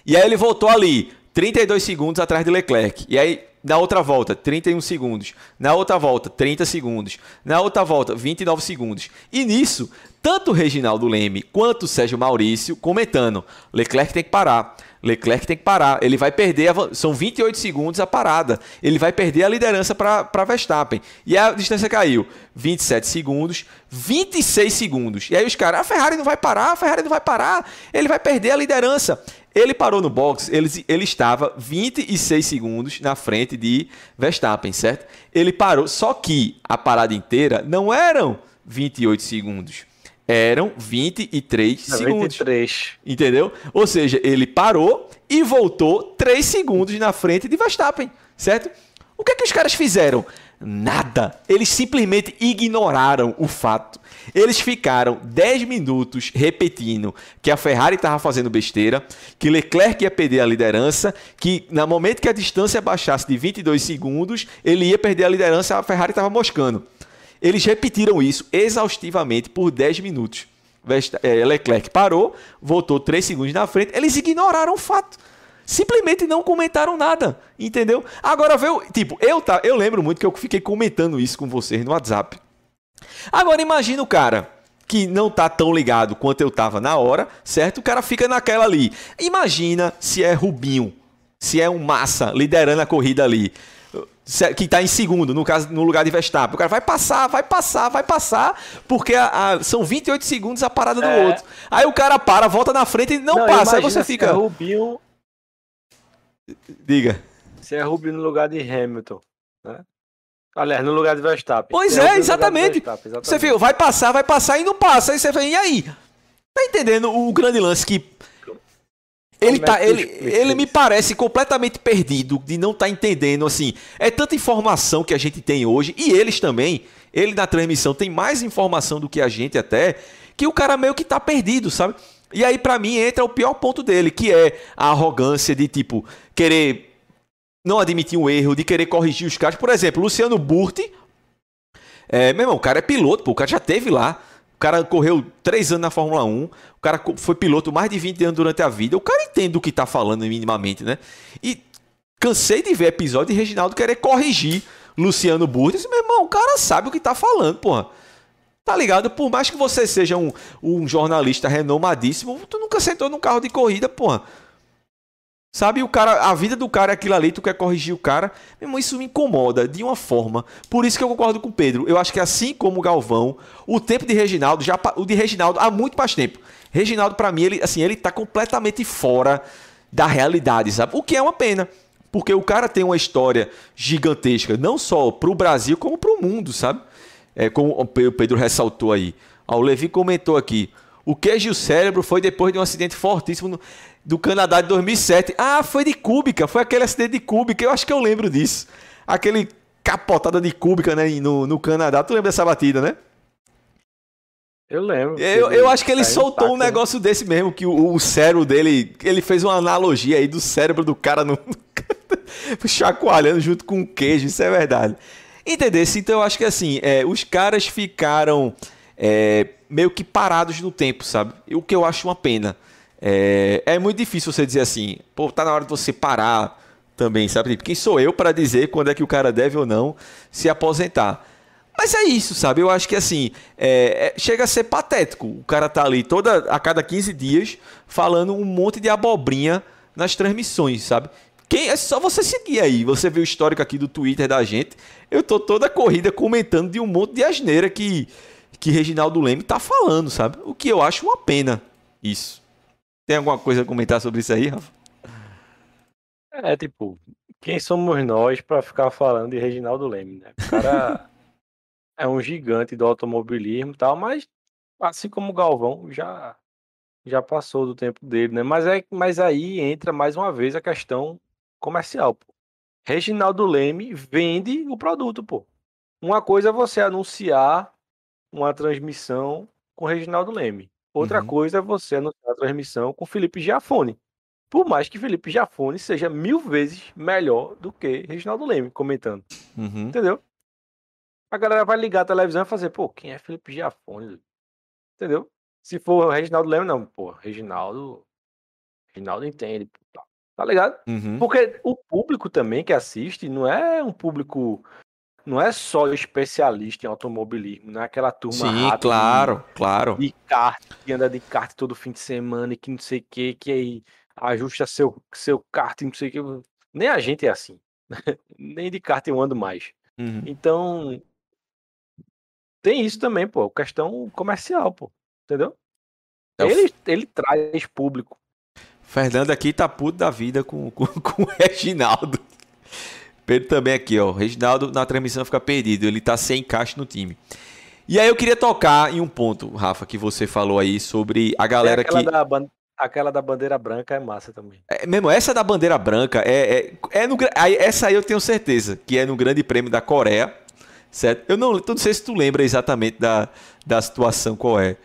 E aí ele voltou ali 32 segundos atrás de Leclerc. E aí na outra volta, 31 segundos. Na outra volta, 30 segundos. Na outra volta, 29 segundos. E nisso, tanto Reginaldo Leme quanto o Sérgio Maurício comentando: Leclerc tem que parar. Leclerc tem que parar. Ele vai perder. A... São 28 segundos a parada. Ele vai perder a liderança para Verstappen. E a distância caiu: 27 segundos, 26 segundos. E aí os caras: a Ferrari não vai parar, a Ferrari não vai parar. Ele vai perder a liderança. Ele parou no box, ele, ele estava 26 segundos na frente de Verstappen, certo? Ele parou, só que a parada inteira não eram 28 segundos. Eram 23 não, segundos. 23. Entendeu? Ou seja, ele parou e voltou 3 segundos na frente de Verstappen, certo? O que é que os caras fizeram? Nada. Eles simplesmente ignoraram o fato. Eles ficaram 10 minutos repetindo que a Ferrari estava fazendo besteira, que Leclerc ia perder a liderança, que no momento que a distância baixasse de 22 segundos, ele ia perder a liderança, a Ferrari estava moscando. Eles repetiram isso exaustivamente por 10 minutos. É, Leclerc parou, voltou 3 segundos na frente, eles ignoraram o fato simplesmente não comentaram nada, entendeu? Agora veio, tipo, eu tá, eu lembro muito que eu fiquei comentando isso com vocês no WhatsApp. Agora imagina o cara que não tá tão ligado quanto eu tava na hora, certo? O cara fica naquela ali. Imagina se é Rubinho, se é um Massa liderando a corrida ali que está em segundo, no caso no lugar de Verstappen. O cara vai passar, vai passar, vai passar, porque a, a, são 28 segundos a parada do é. outro. Aí o cara para, volta na frente e não, não passa. Aí você fica. É Rubinho Diga. Se é Rubinho no lugar de Hamilton, né? Aliás, no lugar de Verstappen. Pois é, exatamente. Verstappen, exatamente. Você viu, vai passar, vai passar e não passa. Aí você vem, e aí? Tá entendendo o grande lance que ele, tá, ele, ele me parece completamente perdido, de não estar tá entendendo, assim. É tanta informação que a gente tem hoje, e eles também, ele na transmissão tem mais informação do que a gente até, que o cara meio que tá perdido, sabe? E aí, para mim, entra o pior ponto dele, que é a arrogância de, tipo, querer não admitir um erro, de querer corrigir os caras. Por exemplo, Luciano Burti, é, meu irmão, o cara é piloto, pô, o cara já teve lá cara correu três anos na Fórmula 1, o cara foi piloto mais de 20 anos durante a vida, o cara entende o que tá falando minimamente, né? E cansei de ver episódio de Reginaldo querer corrigir Luciano Burti. Meu irmão, o cara sabe o que tá falando, porra. Tá ligado? Por mais que você seja um, um jornalista renomadíssimo, tu nunca sentou num carro de corrida, porra. Sabe, o cara, a vida do cara é aquilo ali, tu quer corrigir o cara. Meu isso me incomoda de uma forma. Por isso que eu concordo com o Pedro. Eu acho que assim como o Galvão, o tempo de Reginaldo, já o de Reginaldo há muito mais tempo. Reginaldo, para mim, ele, assim, ele tá completamente fora da realidade, sabe? O que é uma pena. Porque o cara tem uma história gigantesca, não só pro Brasil, como pro mundo, sabe? É, como o Pedro ressaltou aí. Ó, o Levi comentou aqui. O queijo e o cérebro foi depois de um acidente fortíssimo. No do Canadá de 2007. Ah, foi de Cúbica, foi aquele acidente de Cúbica, eu acho que eu lembro disso. Aquele capotada de Cúbica né, no, no Canadá, tu lembra dessa batida, né? Eu lembro. Eu, eu acho que ele soltou impacto, um né? negócio né? desse mesmo, que o, o, cérebro dele, ele fez uma analogia aí do cérebro do cara no, <laughs> chacoalhando junto com o queijo, isso é verdade. Entendesse? Então eu acho que assim, é, os caras ficaram é, meio que parados no tempo, sabe? O que eu acho uma pena. É, é muito difícil você dizer assim, pô, tá na hora de você parar também, sabe? Tipo, quem sou eu para dizer quando é que o cara deve ou não se aposentar? Mas é isso, sabe? Eu acho que assim, é, é, chega a ser patético. O cara tá ali toda a cada 15 dias falando um monte de abobrinha nas transmissões, sabe? Quem, é só você seguir aí. Você vê o histórico aqui do Twitter da gente. Eu tô toda corrida comentando de um monte de asneira que, que Reginaldo Leme tá falando, sabe? O que eu acho uma pena. Isso. Tem alguma coisa a comentar sobre isso aí, Rafa? É, tipo, quem somos nós para ficar falando de Reginaldo Leme, né? O cara <laughs> é um gigante do automobilismo e tal, mas assim como o Galvão já já passou do tempo dele, né? Mas é mas aí entra mais uma vez a questão comercial, pô. Reginaldo Leme vende o produto, pô. Uma coisa é você anunciar uma transmissão com Reginaldo Leme. Outra uhum. coisa é você anunciar a transmissão com Felipe Giafone. Por mais que Felipe Giafone seja mil vezes melhor do que Reginaldo Leme comentando. Uhum. Entendeu? A galera vai ligar a televisão e fazer, pô, quem é Felipe Giafone? Entendeu? Se for Reginaldo Leme, não, pô, Reginaldo. Reginaldo entende. Tá, tá ligado? Uhum. Porque o público também que assiste não é um público não é só especialista em automobilismo, não é aquela turma Sim, rápida claro, de, claro. de kart, que anda de kart todo fim de semana e que não sei o que, que aí ajusta seu, seu kart e não sei o que. Nem a gente é assim. <laughs> Nem de kart eu ando mais. Uhum. Então, tem isso também, pô, questão comercial, pô, entendeu? É ele, ele traz público. Fernando aqui tá puto da vida com, <laughs> com, com o Reginaldo. Pedro também aqui, ó. Reginaldo na transmissão fica perdido, ele tá sem encaixe no time. E aí eu queria tocar em um ponto, Rafa, que você falou aí sobre a galera que. Aquela da bandeira branca é massa também. É, mesmo, essa da bandeira branca é, é, é no, essa aí eu tenho certeza que é no Grande Prêmio da Coreia, certo? Eu não, eu não sei se tu lembra exatamente da, da situação qual é.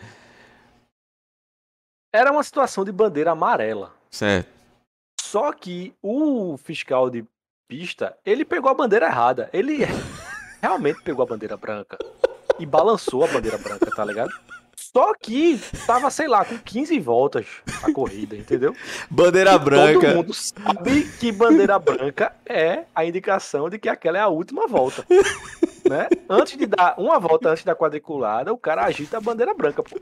Era uma situação de bandeira amarela. Certo. Só que o fiscal de pista, ele pegou a bandeira errada. Ele <laughs> realmente pegou a bandeira branca e balançou a bandeira branca, tá ligado? Só que tava, sei lá, com 15 voltas a corrida, entendeu? Bandeira e branca. Todo mundo sabe que bandeira branca é a indicação de que aquela é a última volta. Né? Antes de dar uma volta antes da quadriculada, o cara agita a bandeira branca, pô.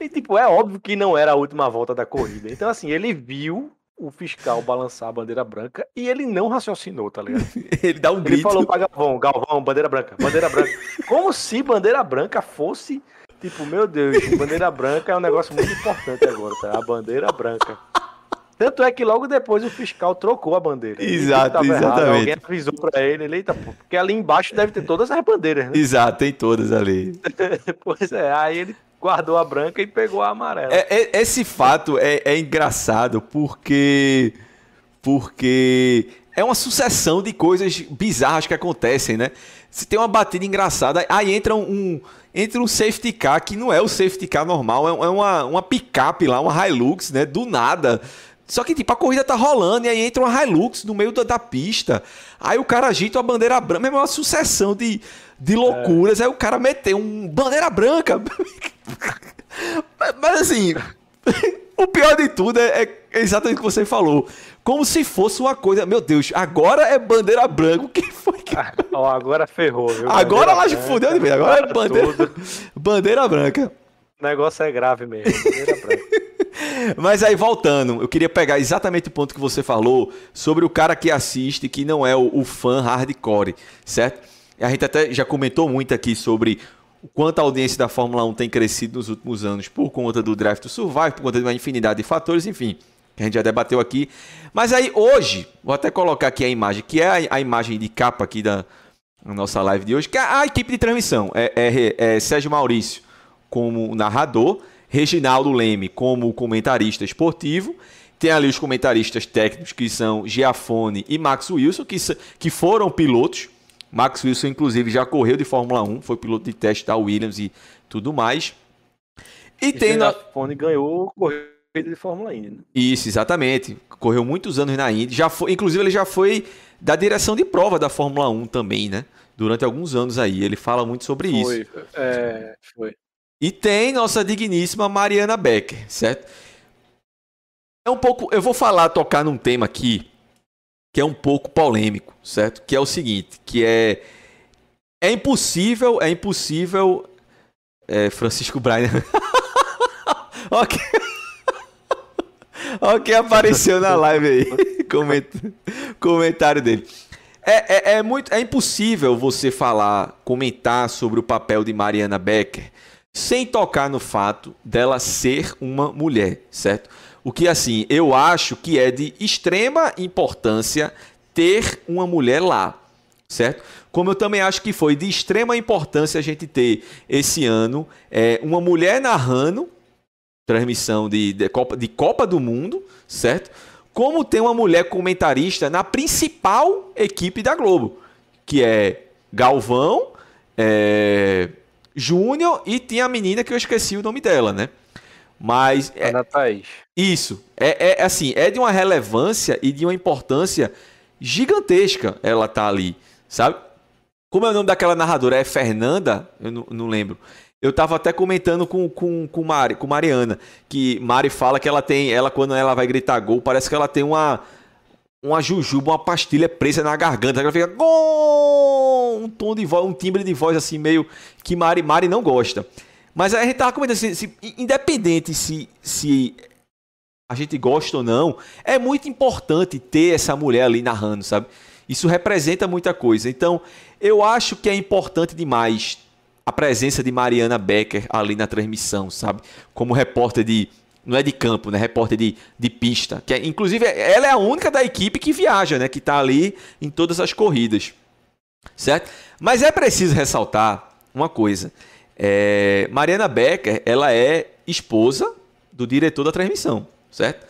E tipo, é óbvio que não era a última volta da corrida. Então, assim, ele viu o fiscal balançar a bandeira branca e ele não raciocinou, tá ligado? <laughs> ele dá um ele grito. Ele falou pra Galvão, Galvão, bandeira branca, bandeira branca. <laughs> Como se bandeira branca fosse, tipo, meu Deus, bandeira branca é um negócio muito importante agora, tá? A bandeira branca. Tanto é que logo depois o fiscal trocou a bandeira. Exato, exatamente. Errado. Alguém avisou pra ele, ele, eita, porque ali embaixo deve ter todas as bandeiras, né? Exato, tem todas ali. <laughs> pois é, aí ele guardou a branca e pegou a amarela. É, é, esse fato é, é engraçado porque. Porque é uma sucessão de coisas bizarras que acontecem, né? Se tem uma batida engraçada, aí entra um, entra um safety car que não é o safety car normal, é, é uma, uma picape lá, uma Hilux, né? Do nada. Só que, tipo, a corrida tá rolando e aí entra uma Hilux no meio da, da pista. Aí o cara agita a bandeira branca. É uma sucessão de, de loucuras. É. Aí o cara meteu um bandeira branca. <laughs> mas, mas, assim, <laughs> o pior de tudo é, é, exatamente o que você falou. Como se fosse uma coisa. Meu Deus, agora é bandeira branca. O que foi que. Ah, agora ferrou, viu? Agora lá fudeu de vez. Agora é bandeira, <laughs> bandeira branca. O negócio é grave mesmo. Bandeira branca. Mas aí, voltando, eu queria pegar exatamente o ponto que você falou sobre o cara que assiste, que não é o, o fã hardcore, certo? A gente até já comentou muito aqui sobre o quanto a audiência da Fórmula 1 tem crescido nos últimos anos por conta do draft do Survive, por conta de uma infinidade de fatores, enfim, que a gente já debateu aqui. Mas aí, hoje, vou até colocar aqui a imagem, que é a, a imagem de capa aqui da nossa live de hoje, que é a equipe de transmissão. É, é, é Sérgio Maurício como narrador Reginaldo Leme como comentarista esportivo. Tem ali os comentaristas técnicos que são Giafone e Max Wilson, que, que foram pilotos. Max Wilson, inclusive, já correu de Fórmula 1, foi piloto de teste da Williams e tudo mais. E, e tem. Giafone ganhou corrida de Fórmula Indy. Né? Isso, exatamente. Correu muitos anos na Indy. Já foi, inclusive, ele já foi da direção de prova da Fórmula 1 também, né? Durante alguns anos aí. Ele fala muito sobre foi, isso. É, foi. E tem nossa digníssima Mariana Becker, certo? É um pouco, eu vou falar, tocar num tema aqui que é um pouco polêmico, certo? Que é o seguinte, que é é impossível, é impossível é, Francisco Brainer. <laughs> ok. <laughs> ok, apareceu na live aí. <laughs> Comentário dele. É, é, é, muito, é impossível você falar, comentar sobre o papel de Mariana Becker sem tocar no fato dela ser uma mulher, certo? O que assim, eu acho que é de extrema importância ter uma mulher lá, certo? Como eu também acho que foi de extrema importância a gente ter esse ano é, uma mulher narrando transmissão de, de, Copa, de Copa do Mundo, certo? Como ter uma mulher comentarista na principal equipe da Globo, que é Galvão, é, Júnior e tinha a menina que eu esqueci o nome dela, né? Mas. É, Ana Thaís. Isso. É, é assim, é de uma relevância e de uma importância gigantesca ela tá ali, sabe? Como é o nome daquela narradora? É Fernanda? Eu não, não lembro. Eu tava até comentando com, com, com, Mari, com Mariana, que Mari fala que ela tem, ela quando ela vai gritar gol, parece que ela tem uma, uma jujuba, uma pastilha presa na garganta. Ela fica um tom de voz, um timbre de voz assim meio que Mari Mari não gosta. Mas a gente tava comentando assim, se, independente se, se a gente gosta ou não, é muito importante ter essa mulher ali narrando, sabe? Isso representa muita coisa. Então, eu acho que é importante demais a presença de Mariana Becker ali na transmissão, sabe? Como repórter de não é de campo, né? Repórter de, de pista. Que é, inclusive, ela é a única da equipe que viaja, né? Que está ali em todas as corridas. Certo? Mas é preciso ressaltar uma coisa. É, Mariana Becker, ela é esposa do diretor da transmissão, certo?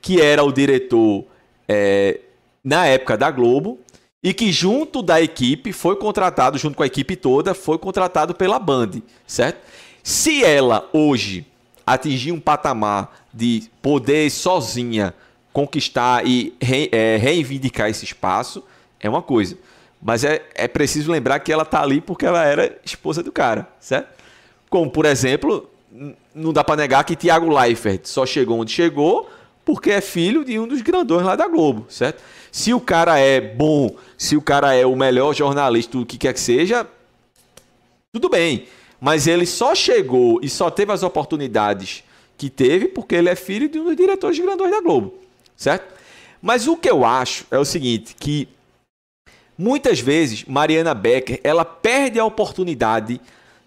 Que era o diretor é, na época da Globo e que junto da equipe foi contratado, junto com a equipe toda, foi contratado pela Band, certo? Se ela hoje atingir um patamar de poder sozinha conquistar e re, é, reivindicar esse espaço é uma coisa. Mas é, é preciso lembrar que ela está ali porque ela era esposa do cara, certo? Como, por exemplo, não dá para negar que Tiago Leifert só chegou onde chegou porque é filho de um dos grandões lá da Globo, certo? Se o cara é bom, se o cara é o melhor jornalista, o que quer que seja, tudo bem. Mas ele só chegou e só teve as oportunidades que teve porque ele é filho de um dos diretores grandões da Globo, certo? Mas o que eu acho é o seguinte, que muitas vezes Mariana Becker, ela perde a oportunidade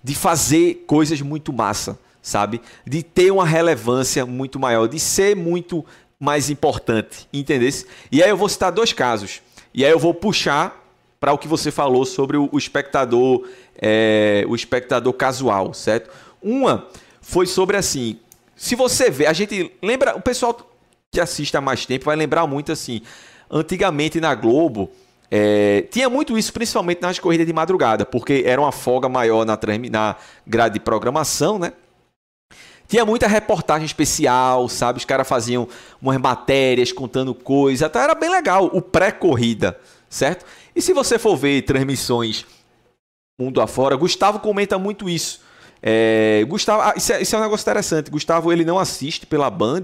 de fazer coisas muito massa, sabe? De ter uma relevância muito maior, de ser muito mais importante, entendeu? E aí eu vou citar dois casos. E aí eu vou puxar para o que você falou sobre o, espectador, é, o espectador casual, certo? Uma foi sobre assim, se você vê, a gente lembra, o pessoal que assiste há mais tempo vai lembrar muito assim, antigamente na Globo é, tinha muito isso, principalmente nas corridas de madrugada, porque era uma folga maior na, na grade de programação, né? Tinha muita reportagem especial, sabe? Os caras faziam umas matérias contando coisas, até era bem legal o pré-corrida, certo? E se você for ver transmissões mundo afora, Gustavo comenta muito isso. É, Gustavo, ah, isso, é, isso, é, um negócio interessante. Gustavo ele não assiste pela Band,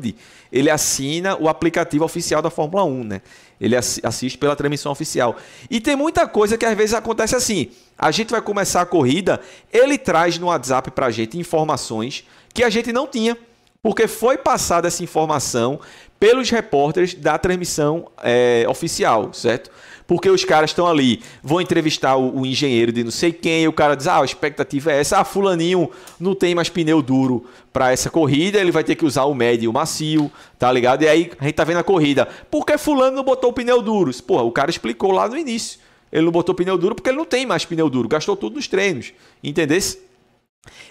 ele assina o aplicativo oficial da Fórmula 1, né? Ele assiste pela transmissão oficial. E tem muita coisa que às vezes acontece assim. A gente vai começar a corrida, ele traz no WhatsApp pra gente informações que a gente não tinha, porque foi passada essa informação pelos repórteres da transmissão é, oficial, certo? Porque os caras estão ali, vão entrevistar o, o, engenheiro de não sei quem, e o cara diz: ah, a expectativa é essa, ah, Fulaninho não tem mais pneu duro para essa corrida, ele vai ter que usar o médio e o macio, tá ligado? E aí a gente tá vendo a corrida. Por que Fulano não botou o pneu duro? Porra, o cara explicou lá no início. Ele não botou pneu duro porque ele não tem mais pneu duro, gastou tudo nos treinos, entendesse?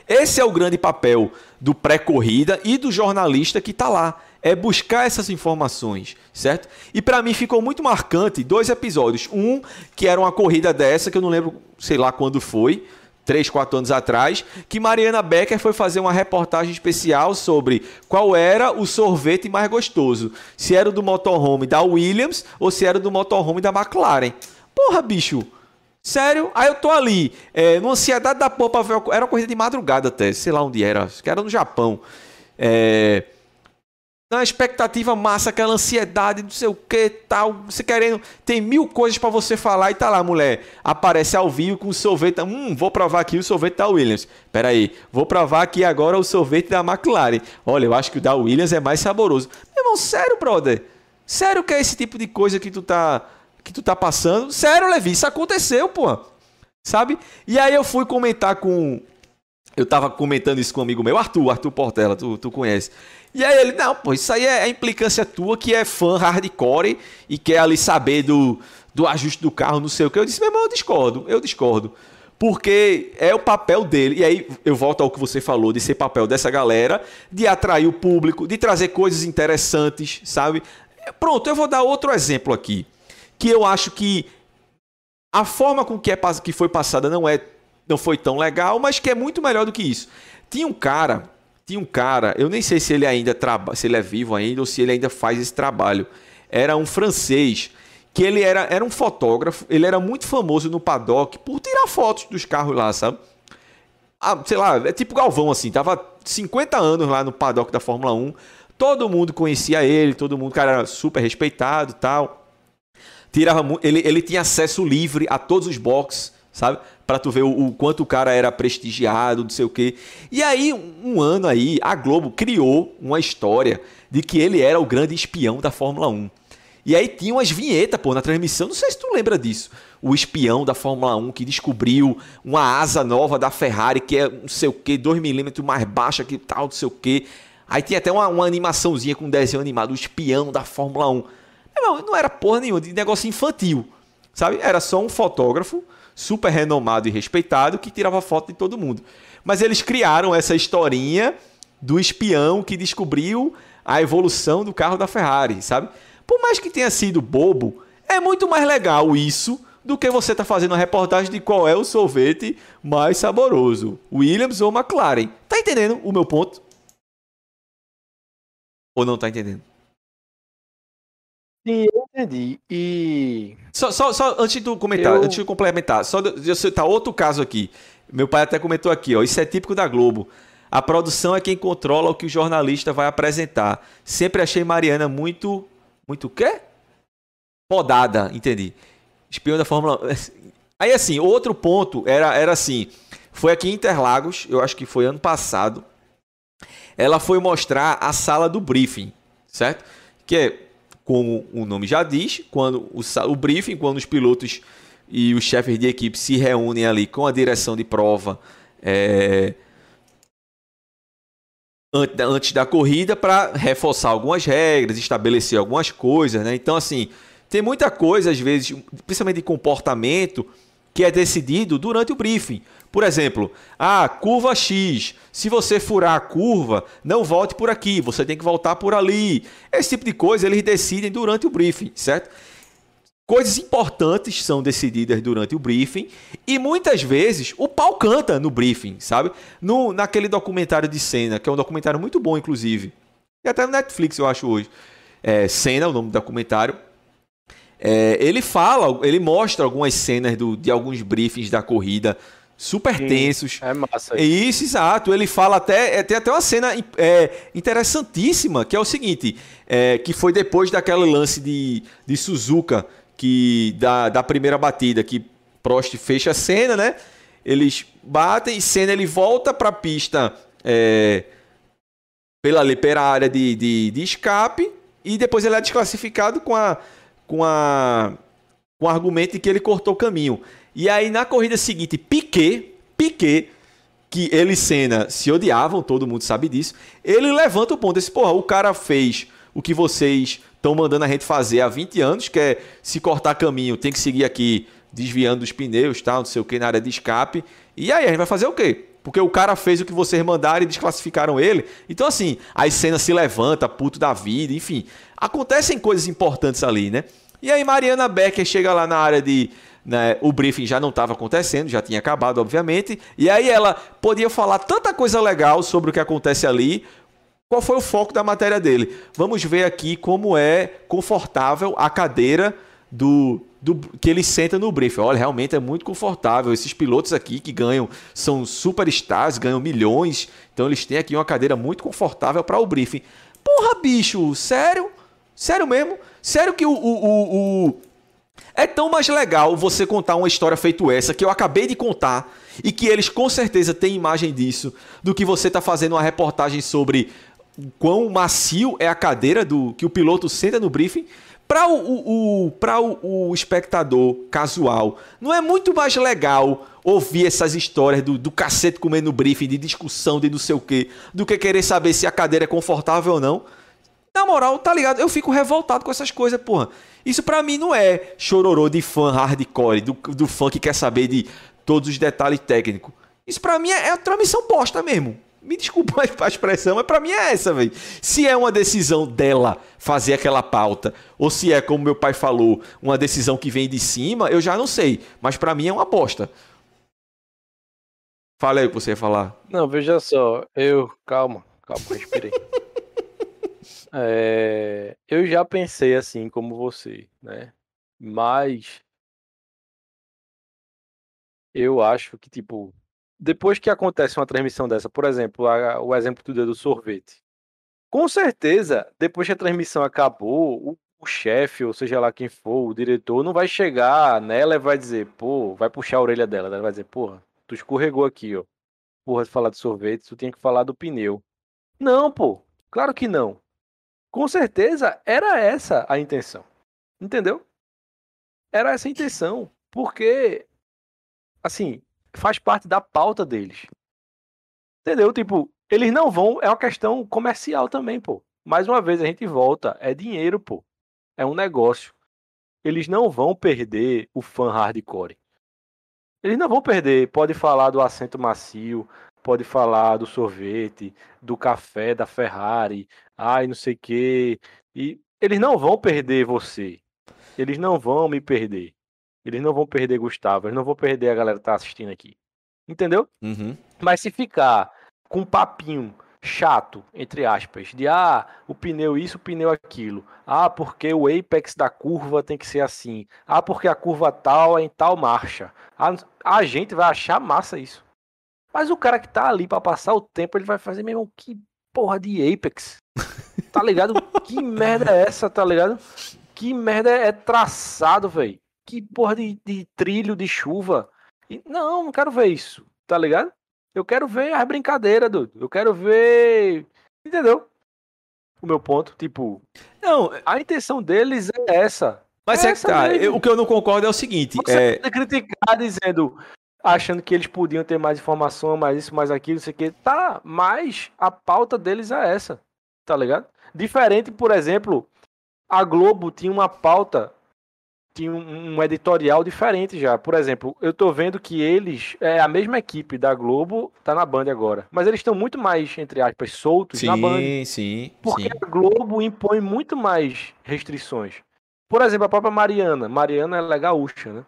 Esse é o grande papel do pré-corrida e do jornalista que está lá é buscar essas informações, certo? E para mim ficou muito marcante dois episódios. Um, que era uma corrida dessa, que eu não lembro, sei lá quando foi, três, quatro anos atrás, que Mariana Becker foi fazer uma reportagem especial sobre qual era o sorvete mais gostoso. Se era o do motorhome da Williams ou se era o do motorhome da McLaren. Porra, bicho! Sério? Aí eu tô ali, é, numa ansiedade da porra. Era uma corrida de madrugada até, sei lá onde era, acho que era no Japão. É, na expectativa massa, aquela ansiedade, não sei o que, tal, você querendo, tem mil coisas para você falar e tá lá, mulher, aparece ao vivo com o sorvete, hum, vou provar aqui o sorvete da Williams. Pera aí, vou provar aqui agora o sorvete da McLaren. Olha, eu acho que o da Williams é mais saboroso. Meu irmão, sério, brother? Sério que é esse tipo de coisa que tu tá que tu tá passando? Sério, Levi, isso aconteceu, pô. Sabe? E aí eu fui comentar com eu tava comentando isso com um amigo meu, Arthur, Arthur Portela, tu, tu conhece. E aí ele, não, pô, isso aí é a implicância tua que é fã hardcore e quer ali saber do, do ajuste do carro, não sei o que. Eu disse, meu irmão, eu discordo, eu discordo. Porque é o papel dele, e aí eu volto ao que você falou, de ser papel dessa galera, de atrair o público, de trazer coisas interessantes, sabe? Pronto, eu vou dar outro exemplo aqui, que eu acho que a forma com que, é, que foi passada não é não foi tão legal, mas que é muito melhor do que isso. Tinha um cara tinha um cara, eu nem sei se ele ainda trabalha, se ele é vivo ainda ou se ele ainda faz esse trabalho. Era um francês que ele era, era um fotógrafo, ele era muito famoso no paddock por tirar fotos dos carros lá, sabe? Ah, sei lá, é tipo Galvão assim, tava 50 anos lá no paddock da Fórmula 1. Todo mundo conhecia ele, todo mundo, cara, era super respeitado, tal. Tirava ele, ele tinha acesso livre a todos os boxes, sabe? para tu ver o, o, quanto o cara era prestigiado, não sei o quê. E aí, um, ano aí, a Globo criou uma história de que ele era o grande espião da Fórmula 1. E aí tinha umas vinhetas, pô, na transmissão, não sei se tu lembra disso. O espião da Fórmula 1 que descobriu uma asa nova da Ferrari que é não sei o que, 2 milímetros mais baixa que tal, não sei o que. Aí tinha até uma, uma animaçãozinha com um desenho animado, o espião da Fórmula 1. Não, não era porra nenhuma, de negócio infantil, sabe? Era só um fotógrafo super renomado e respeitado que tirava foto de todo mundo. Mas eles criaram essa historinha do espião que descobriu a evolução do carro da Ferrari, sabe? Por mais que tenha sido bobo, é muito mais legal isso do que você tá fazendo uma reportagem de qual é o sorvete mais saboroso, Williams ou McLaren. Tá entendendo o meu ponto? Ou não tá entendendo? Eu entendi. E. Só, só, só antes de comentar, eu... antes de complementar, só de eu citar outro caso aqui. Meu pai até comentou aqui, ó. Isso é típico da Globo. A produção é quem controla o que o jornalista vai apresentar. Sempre achei Mariana muito. Muito o quê? Podada, entendi. Espião da Fórmula <laughs> Aí assim, outro ponto era, era assim. Foi aqui em Interlagos, eu acho que foi ano passado. Ela foi mostrar a sala do briefing, certo? Que é como o nome já diz, quando o, o briefing, quando os pilotos e os chefes de equipe se reúnem ali com a direção de prova, é, antes da corrida para reforçar algumas regras, estabelecer algumas coisas, né? Então, assim, tem muita coisa, às vezes, principalmente de comportamento, que é decidido durante o briefing. Por exemplo, a ah, curva X. Se você furar a curva, não volte por aqui, você tem que voltar por ali. Esse tipo de coisa eles decidem durante o briefing, certo? Coisas importantes são decididas durante o briefing e muitas vezes o pau canta no briefing, sabe? No, naquele documentário de cena, que é um documentário muito bom, inclusive. E até no Netflix, eu acho hoje. É, cena, o nome do documentário. É, ele fala, ele mostra algumas cenas do, de alguns briefings da corrida super Sim, tensos. É massa. Isso, exato. Ele fala até. É, tem até uma cena é, interessantíssima, que é o seguinte: é, que foi depois daquele lance de, de Suzuka, que da, da primeira batida, que Prost fecha a cena, né? Eles batem, cena ele volta para a pista é, pela, pela área de, de, de escape, e depois ele é desclassificado com a. Com a com o argumento de que ele cortou o caminho. E aí na corrida seguinte, Piquet, Piquet, que ele e Senna se odiavam, todo mundo sabe disso, ele levanta o ponto, esse porra, o cara fez o que vocês estão mandando a gente fazer há 20 anos, que é se cortar caminho, tem que seguir aqui desviando dos pneus, tal, não sei o que, na área de escape. E aí a gente vai fazer o quê? Porque o cara fez o que vocês mandaram e desclassificaram ele. Então, assim, a cena se levanta, puto da vida, enfim. Acontecem coisas importantes ali, né? E aí Mariana Becker chega lá na área de né, o briefing já não estava acontecendo, já tinha acabado, obviamente. E aí ela podia falar tanta coisa legal sobre o que acontece ali. Qual foi o foco da matéria dele? Vamos ver aqui como é confortável a cadeira do, do, que ele senta no briefing. Olha, realmente é muito confortável. Esses pilotos aqui que ganham são superstars, ganham milhões. Então eles têm aqui uma cadeira muito confortável para o briefing. Porra, bicho, sério? Sério mesmo? Sério que o, o, o, o é tão mais legal você contar uma história feito essa que eu acabei de contar e que eles com certeza têm imagem disso do que você tá fazendo uma reportagem sobre quão macio é a cadeira do que o piloto senta no briefing. Para o, o, o, pra o, o espectador casual, não é muito mais legal ouvir essas histórias do, do cacete comendo briefing, de discussão, de não sei o quê, do que querer saber se a cadeira é confortável ou não? Na moral, tá ligado? Eu fico revoltado com essas coisas, porra. Isso para mim não é chororô de fã hardcore, do, do fã que quer saber de todos os detalhes técnicos. Isso para mim é, é uma transmissão bosta mesmo. Me desculpa <laughs> a expressão, mas para mim é essa, velho. Se é uma decisão dela fazer aquela pauta, ou se é, como meu pai falou, uma decisão que vem de cima, eu já não sei. Mas para mim é uma bosta. Fala aí o que você ia falar. Não, veja só. Eu. Calma, calma, respirei. <laughs> É, eu já pensei assim como você, né? Mas eu acho que, tipo, depois que acontece uma transmissão dessa, por exemplo, a, o exemplo do do sorvete, com certeza, depois que a transmissão acabou, o, o chefe, ou seja lá quem for, o diretor, não vai chegar nela e vai dizer, pô, vai puxar a orelha dela, ela vai dizer, porra, tu escorregou aqui, ó. Porra, de falar de sorvete, tu tinha que falar do pneu. Não, pô, claro que não. Com certeza era essa a intenção. Entendeu? Era essa a intenção. Porque, assim, faz parte da pauta deles. Entendeu? Tipo, eles não vão. É uma questão comercial também, pô. Mais uma vez a gente volta. É dinheiro, pô. É um negócio. Eles não vão perder o fã hardcore. Eles não vão perder. Pode falar do assento macio, pode falar do sorvete, do café da Ferrari, ai, não sei o quê. E eles não vão perder você. Eles não vão me perder. Eles não vão perder Gustavo. Eles não vão perder a galera que tá assistindo aqui. Entendeu? Uhum. Mas se ficar com um papinho chato, entre aspas, de ah, o pneu isso, o pneu aquilo. Ah, porque o apex da curva tem que ser assim. Ah, porque a curva tal é em tal marcha. A, a gente vai achar massa isso. Mas o cara que tá ali para passar o tempo, ele vai fazer, mesmo que porra de Apex. Tá ligado? que merda é essa, tá ligado? Que merda é traçado, velho? Que porra de, de, trilho de chuva? E, não, não quero ver isso, tá ligado? Eu quero ver as brincadeiras, dude. Eu quero ver. Entendeu? O meu ponto, tipo. Não, a intenção deles é essa. Mas é, é que tá. Eu, o que eu não concordo é o seguinte: Você é... criticar dizendo achando que eles podiam ter mais informação, mais isso, mais aquilo, não sei o que. Tá, mas a pauta deles é essa, tá ligado? Diferente, por exemplo, a Globo tinha uma pauta, tinha um, um editorial diferente já. Por exemplo, eu tô vendo que eles, é a mesma equipe da Globo, tá na Band agora. Mas eles estão muito mais, entre aspas, soltos sim, na Band. Sim, sim. Porque a Globo impõe muito mais restrições. Por exemplo, a própria Mariana. Mariana ela é gaúcha, né?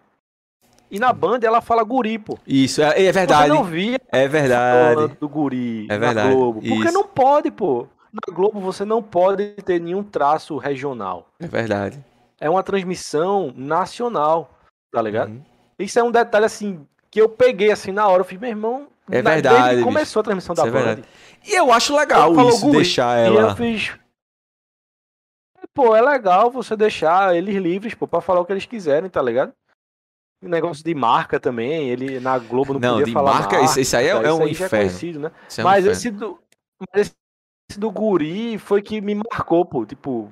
E na Band ela fala guri, pô. Isso, é, é verdade. Você não via é verdade. do guri é verdade. na Globo. Porque Isso. não pode, pô. Na Globo você não pode ter nenhum traço regional. É verdade. É uma transmissão nacional, tá ligado? Uhum. Isso é um detalhe, assim, que eu peguei, assim, na hora. Eu fiz, meu irmão... É na- verdade, Desde começou a transmissão da é Band. verdade. E eu acho legal falou isso, guri, deixar E eu ela. fiz... Pô, é legal você deixar eles livres, pô, pra falar o que eles quiserem, tá ligado? Negócio de marca também, ele na Globo não, Não, podia de falar marca, isso- isso aí é- é um já inferno. conhecido, né? É um mas, inferno. esse do, mas esse do guri foi que me marcou, pô. Tipo,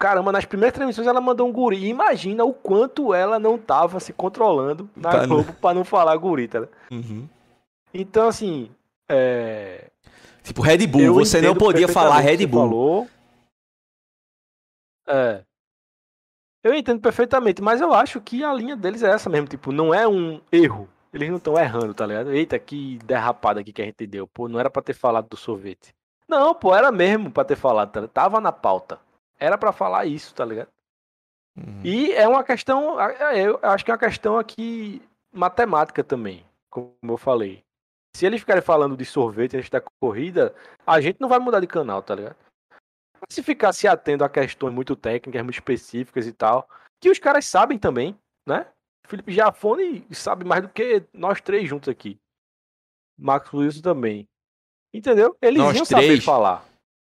caramba, nas primeiras transmissões ela mandou um guri. Imagina o quanto ela não tava se controlando na Pra não- Globo pra não falar guri, tá? Uhum. Então, assim, é... Tipo, Red Bull, eu você não podia falar Red Bull. Falou. É. Eu entendo perfeitamente, mas eu acho que a linha deles é essa mesmo, tipo, não é um erro. Eles não estão errando, tá ligado? Eita, que derrapada aqui que a gente deu. Pô, não era pra ter falado do sorvete. Não, pô, era mesmo pra ter falado, tá? Tava na pauta. Era pra falar isso, tá ligado? Uhum. E é uma questão, é, eu acho que é uma questão aqui matemática também, como eu falei. Se eles ficarem falando de sorvete antes da corrida, a gente não vai mudar de canal, tá ligado? Mas se ficar se atendo a questões muito técnicas, muito específicas e tal, que os caras sabem também, né? Felipe Giafone sabe mais do que nós três juntos aqui. Max Wilson também. Entendeu? Eles Nós iam saber três? falar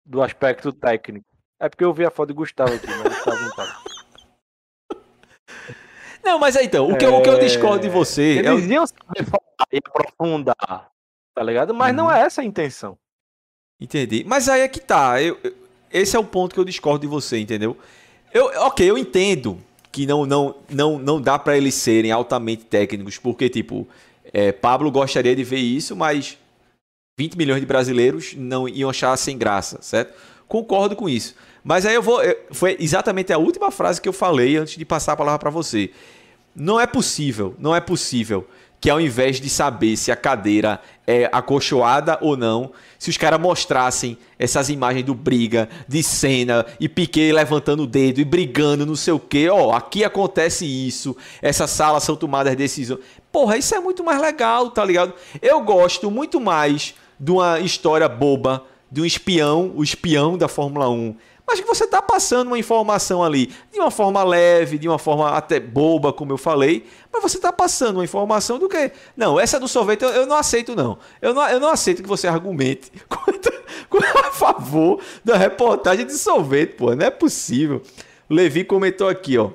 do aspecto técnico. É porque eu vi a foto de Gustavo aqui, mas Gustavo não tá. <laughs> Não, mas aí então, o que, eu- o que eu É, discordo de você é Eles iam saber falar e aprofundar, tá ligado? Mas não Uhum. é essa a intenção. Entendi. Mas aí é que tá. Eu, eu- esse é o ponto que eu discordo de você, entendeu? Eu, ok, eu entendo que não, não, não, não dá pra eles serem altamente técnicos, porque, tipo, é, Pablo gostaria de ver isso, mas 20 milhões de brasileiros não iam achar sem graça, certo? Concordo com isso. Mas aí eu vou. Foi exatamente a última frase que eu falei antes de passar a palavra pra você. Não é possível, não é possível que ao invés de saber se a cadeira é acolchoada ou não, se os caras mostrassem essas imagens do briga, de cena e Piquet levantando o dedo e brigando, não sei o quê, ó, aqui acontece isso, essas salas são tomadas decisões. Porra, isso é muito mais legal, tá ligado? Eu gosto muito mais de uma história boba, de um espião, o espião da Fórmula 1, mas que você tá passando uma informação ali de uma forma leve, de uma forma até boba, como eu falei, mas você tá passando uma informação do que. Não, essa do sorvete eu, eu não aceito, não. Eu, não. eu não aceito que você argumente <laughs> contra- a favor da reportagem de sorvete, pô. Não é possível. Levi comentou aqui, ó.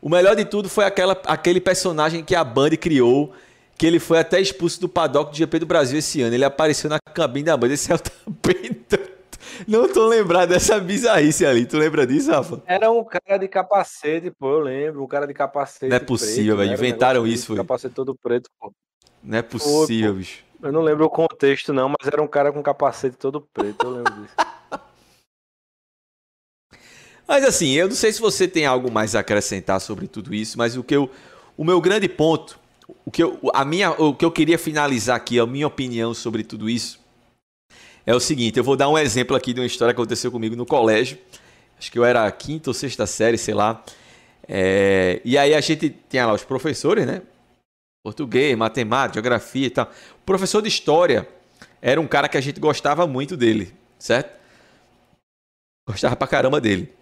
O melhor de tudo foi aquela, aquele personagem que a Band criou, que ele foi até expulso do paddock do GP do Brasil esse ano. Ele apareceu na cabine da Band. Esse é o <laughs> também. Não tô lembrado dessa bizarrice ali. Tu lembra disso, Rafa? Era um cara de capacete, pô, eu lembro. Um cara de capacete. Não é possível, velho. né? Um Inventaram negócio isso, foi. Capacete todo preto, pô. Não é possível, bicho. Eu não lembro o contexto, não, mas era um cara com capacete todo preto, eu lembro disso. <laughs> Mas assim, eu não sei se você tem algo mais a acrescentar sobre tudo isso, mas o que eu, o meu grande ponto, o que eu, a minha, o que eu queria finalizar aqui, a minha opinião sobre tudo isso, é o seguinte. Eu vou dar um exemplo aqui de uma história que aconteceu comigo no colégio. Acho que eu era quinta ou sexta série, sei lá. É, e aí a gente tinha lá os professores, né? Português, matemática, geografia e tal. O professor de história era um cara que a gente gostava muito dele, certo? Gostava pra caramba dele.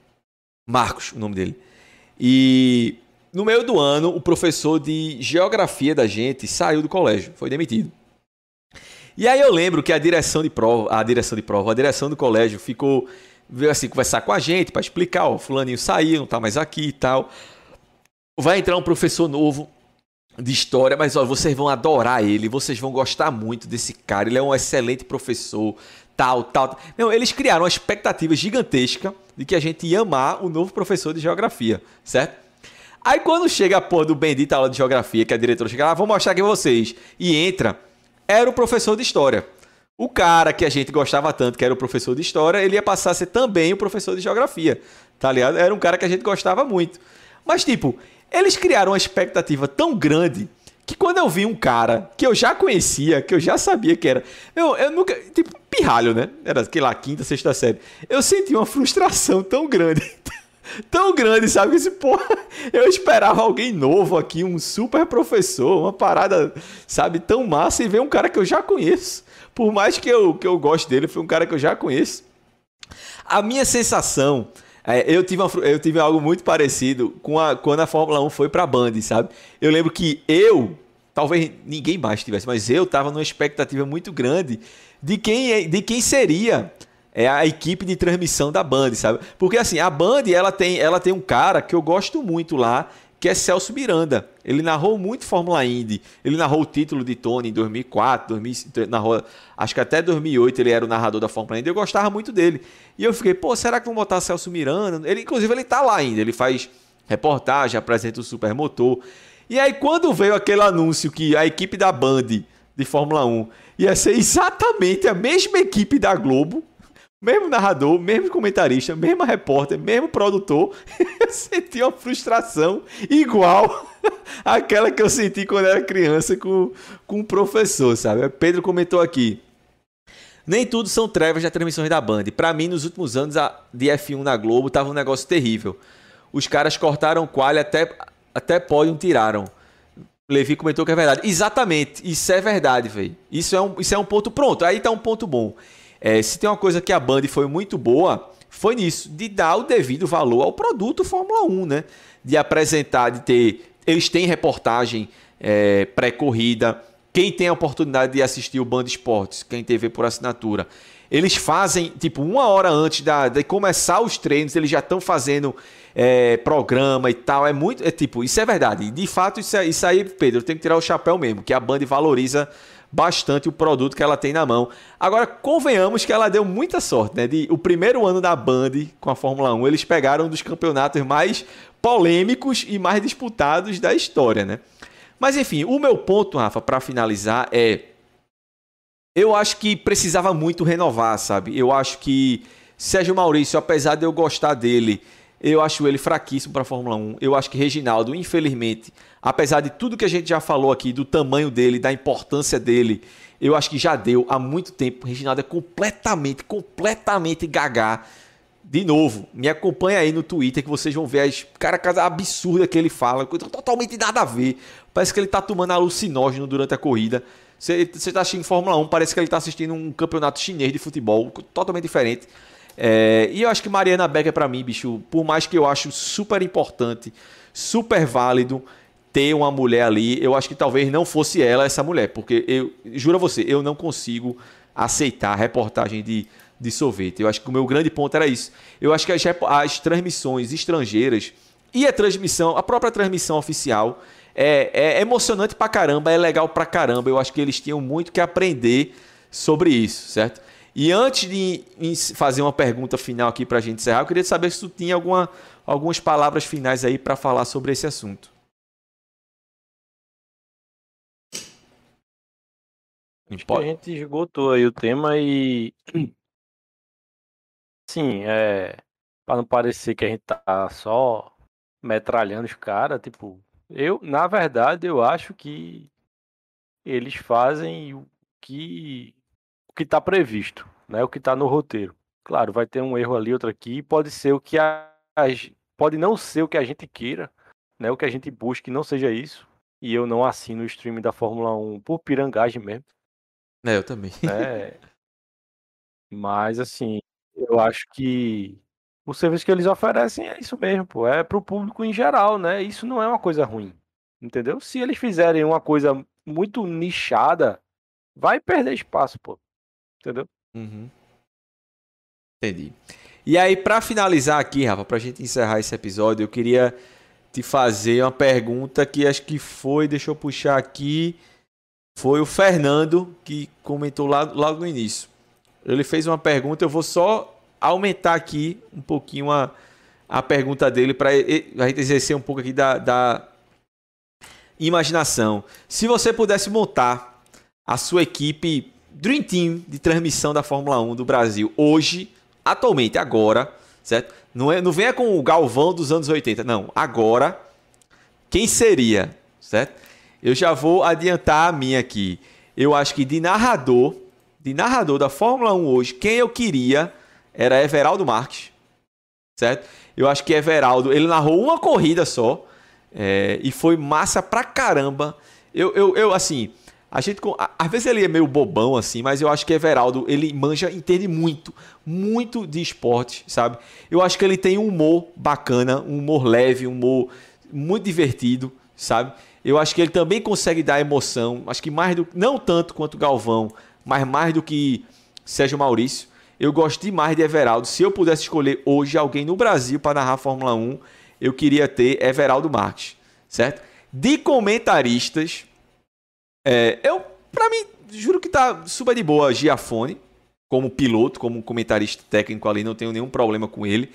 Marcos, o nome dele. E no meio do ano, o professor de geografia da gente saiu do colégio, foi demitido. E aí eu lembro que a direção de prova, a direção de prova, a direção do colégio ficou veio assim conversar com a gente para explicar, ó, fulaninho saiu, não tá mais aqui e tal. Vai entrar um professor novo de história, mas ó, vocês vão adorar ele, vocês vão gostar muito desse cara, ele é um excelente professor, tal, tal. Não, eles criaram uma expectativa gigantesca de que a gente ia amar o novo professor de geografia, certo? Aí quando chega a porra do bendito aula de geografia, que a diretora chega lá, vou mostrar aqui pra vocês. E entra, era o professor de história. O cara que a gente gostava tanto, que era o professor de história, ele ia passar a ser também o professor de geografia. Tá ligado? Era um cara que a gente gostava muito. Mas, tipo, eles criaram uma expectativa tão grande que quando eu vi um cara que eu já conhecia, que eu já sabia que era. Eu, eu nunca. Tipo, pirralho, né? Era, sei lá, quinta, sexta série. Eu senti uma frustração tão grande. <laughs> tão grande, sabe? Esse porra, eu esperava alguém novo aqui, um super professor, uma parada, sabe, tão massa e ver um cara que eu já conheço. Por mais que eu, que eu goste dele, foi um cara que eu já conheço. A minha sensação é, eu, tive uma, eu tive algo muito parecido com a, quando a Fórmula 1 foi para a Band, sabe? Eu lembro que eu, talvez ninguém mais tivesse, mas eu estava numa expectativa muito grande de quem, é, de quem seria é a equipe de transmissão da Band, sabe? Porque assim, a Band, ela tem, ela tem um cara que eu gosto muito lá, que é Celso Miranda. Ele narrou muito Fórmula Indy. Ele narrou o título de Tony em 2004, 2000, narrou, acho que até 2008 ele era o narrador da Fórmula Indy. Eu gostava muito dele. E eu fiquei, pô, será que vão botar Celso Miranda? Ele, inclusive, ele tá lá ainda. Ele faz reportagem, apresenta o Supermotor. E aí, quando veio aquele anúncio que a equipe da Band de Fórmula 1 ia ser exatamente a mesma equipe da Globo, mesmo narrador, mesmo comentarista, mesmo repórter, mesmo produtor, <laughs> eu senti uma frustração igual <laughs> àquela que eu senti quando era criança com, com o professor, sabe? Pedro comentou aqui. Nem tudo são trevas das transmissões da Band. Para mim, nos últimos anos de F1 na Globo, tava um negócio terrível. Os caras cortaram qual até, até pódio tiraram. Levi comentou que é verdade. Exatamente, isso é verdade, velho. Isso, é um, isso é um ponto pronto. Aí tá um ponto bom. É, se tem uma coisa que a Band foi muito boa, foi nisso, de dar o devido valor ao produto Fórmula 1, né? De apresentar, de ter. Eles têm reportagem é, pré-corrida. Quem tem a oportunidade de assistir o Band Esportes, quem TV por assinatura, eles fazem, tipo, uma hora antes da, de começar os treinos, eles já estão fazendo é, programa e tal. É muito. É tipo, isso é verdade. De fato, isso, é, isso aí, Pedro, tem que tirar o chapéu mesmo, que a Band valoriza bastante o produto que ela tem na mão. Agora, convenhamos que ela deu muita sorte, né? De, o primeiro ano da Band com a Fórmula 1, eles pegaram um dos campeonatos mais polêmicos e mais disputados da história, né? Mas enfim, o meu ponto, Rafa, para finalizar é eu acho que precisava muito renovar, sabe? Eu acho que Sérgio Maurício, apesar de eu gostar dele, eu acho ele fraquíssimo para a Fórmula 1. Eu acho que Reginaldo, infelizmente, apesar de tudo que a gente já falou aqui, do tamanho dele, da importância dele, eu acho que já deu há muito tempo. Reginaldo é completamente, completamente gagá. De novo, me acompanha aí no Twitter que vocês vão ver as cara casa absurda que ele fala, totalmente nada a ver. Parece que ele tá tomando alucinógeno durante a corrida. Você está assistindo Fórmula 1, parece que ele está assistindo um campeonato chinês de futebol, totalmente diferente. É, e eu acho que Mariana Becker, para mim, bicho, por mais que eu acho super importante, super válido ter uma mulher ali, eu acho que talvez não fosse ela essa mulher, porque eu juro a você, eu não consigo aceitar a reportagem de, de sorvete. Eu acho que o meu grande ponto era isso. Eu acho que as, as transmissões estrangeiras e a transmissão, a própria transmissão oficial, é, é emocionante pra caramba, é legal pra caramba. Eu acho que eles tinham muito que aprender sobre isso, certo? E antes de fazer uma pergunta final aqui para a gente encerrar, eu queria saber se tu tinha alguma, algumas palavras finais aí para falar sobre esse assunto. A gente esgotou aí o tema e. Sim, é. Para não parecer que a gente tá só metralhando os caras, tipo. Eu, na verdade, eu acho que eles fazem o que o que está previsto, né? O que está no roteiro. Claro, vai ter um erro ali, outro aqui, pode ser o que a, pode não ser o que a gente queira, né? O que a gente busque não seja isso. E eu não assino o stream da Fórmula 1 por pirangagem mesmo. É, eu também. É. Mas assim, eu acho que o serviço que eles oferecem é isso mesmo, pô. É pro público em geral, né? Isso não é uma coisa ruim. Entendeu? Se eles fizerem uma coisa muito nichada, vai perder espaço, pô. Entendeu? Uhum. Entendi. E aí, para finalizar aqui, Rafa, para a gente encerrar esse episódio, eu queria te fazer uma pergunta que acho que foi, deixa eu puxar aqui, foi o Fernando que comentou lá, logo no início. Ele fez uma pergunta, eu vou só aumentar aqui um pouquinho a, a pergunta dele para a gente exercer um pouco aqui da, da imaginação. Se você pudesse montar a sua equipe Dream Team de transmissão da Fórmula 1 do Brasil hoje, atualmente, agora, certo? Não, é, não venha com o Galvão dos anos 80, não. Agora, quem seria, certo? Eu já vou adiantar a minha aqui. Eu acho que de narrador, de narrador da Fórmula 1 hoje, quem eu queria era Everaldo Marques, certo? Eu acho que Everaldo, ele narrou uma corrida só é, e foi massa pra caramba. Eu, eu, eu assim, a gente, às vezes ele é meio bobão assim, mas eu acho que Everaldo, ele manja, entende muito, muito de esporte, sabe? Eu acho que ele tem um humor bacana, um humor leve, um humor muito divertido, sabe? Eu acho que ele também consegue dar emoção, acho que mais do não tanto quanto Galvão, mas mais do que Sérgio Maurício. Eu gosto demais de Everaldo. Se eu pudesse escolher hoje alguém no Brasil para narrar a Fórmula 1, eu queria ter Everaldo Marques, certo? De comentaristas, é, eu, para mim, juro que tá super de boa Giafone, como piloto, como comentarista técnico ali, não tenho nenhum problema com ele.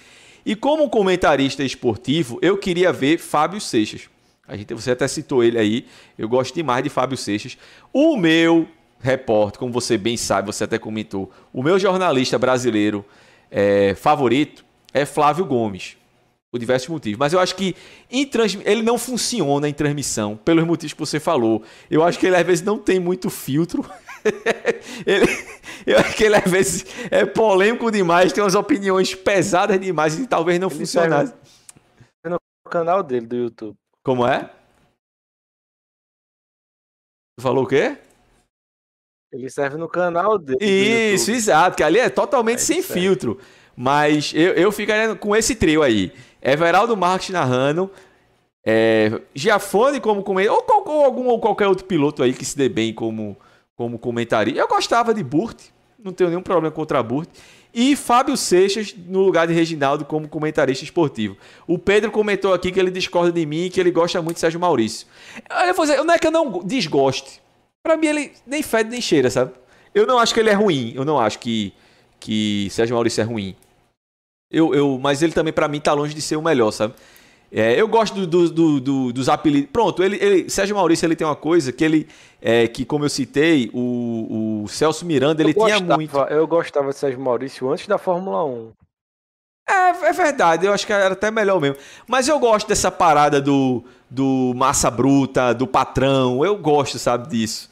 E como comentarista esportivo, eu queria ver Fábio Seixas. A gente, você até citou ele aí. Eu gosto demais de Fábio Seixas. O meu repórter, como você bem sabe, você até comentou, o meu jornalista brasileiro é, favorito é Flávio Gomes. Por diversos motivos. Mas eu acho que trans... ele não funciona em transmissão, pelos motivos que você falou. Eu acho que ele às vezes não tem muito filtro. <laughs> ele... Eu acho que ele às vezes é polêmico demais, tem umas opiniões pesadas demais e talvez não funcionasse. No canal dele do YouTube. Como é? Falou o quê? Ele serve no canal dele. Isso, exato, que ali é totalmente aí sem serve. filtro. Mas eu, eu ficaria com esse trio aí. Everaldo Marques narrando, é, Giafone como comentarista, ou, ou, algum ou qualquer outro piloto aí que se dê bem como, como comentarista. Eu gostava de Burt, não tenho nenhum problema contra Burt. E Fábio Seixas no lugar de Reginaldo como comentarista esportivo. O Pedro comentou aqui que ele discorda de mim e que ele gosta muito de Sérgio Maurício. Eu vou dizer, não é que eu não desgoste. Para mim ele nem fede nem cheira, sabe? Eu não acho que ele é ruim. Eu não acho que, que Sérgio Maurício é ruim. Eu, eu, mas ele também, para mim, tá longe de ser o melhor, sabe? É, eu gosto do, do, do, dos apelidos. Pronto, ele, ele, Sérgio Maurício ele tem uma coisa que ele, é, que como eu citei, o, o Celso Miranda ele tinha muito. Eu gostava de Sérgio Maurício antes da Fórmula 1. É, é verdade, eu acho que era até melhor mesmo. Mas eu gosto dessa parada do, do massa bruta, do patrão. Eu gosto, sabe, disso.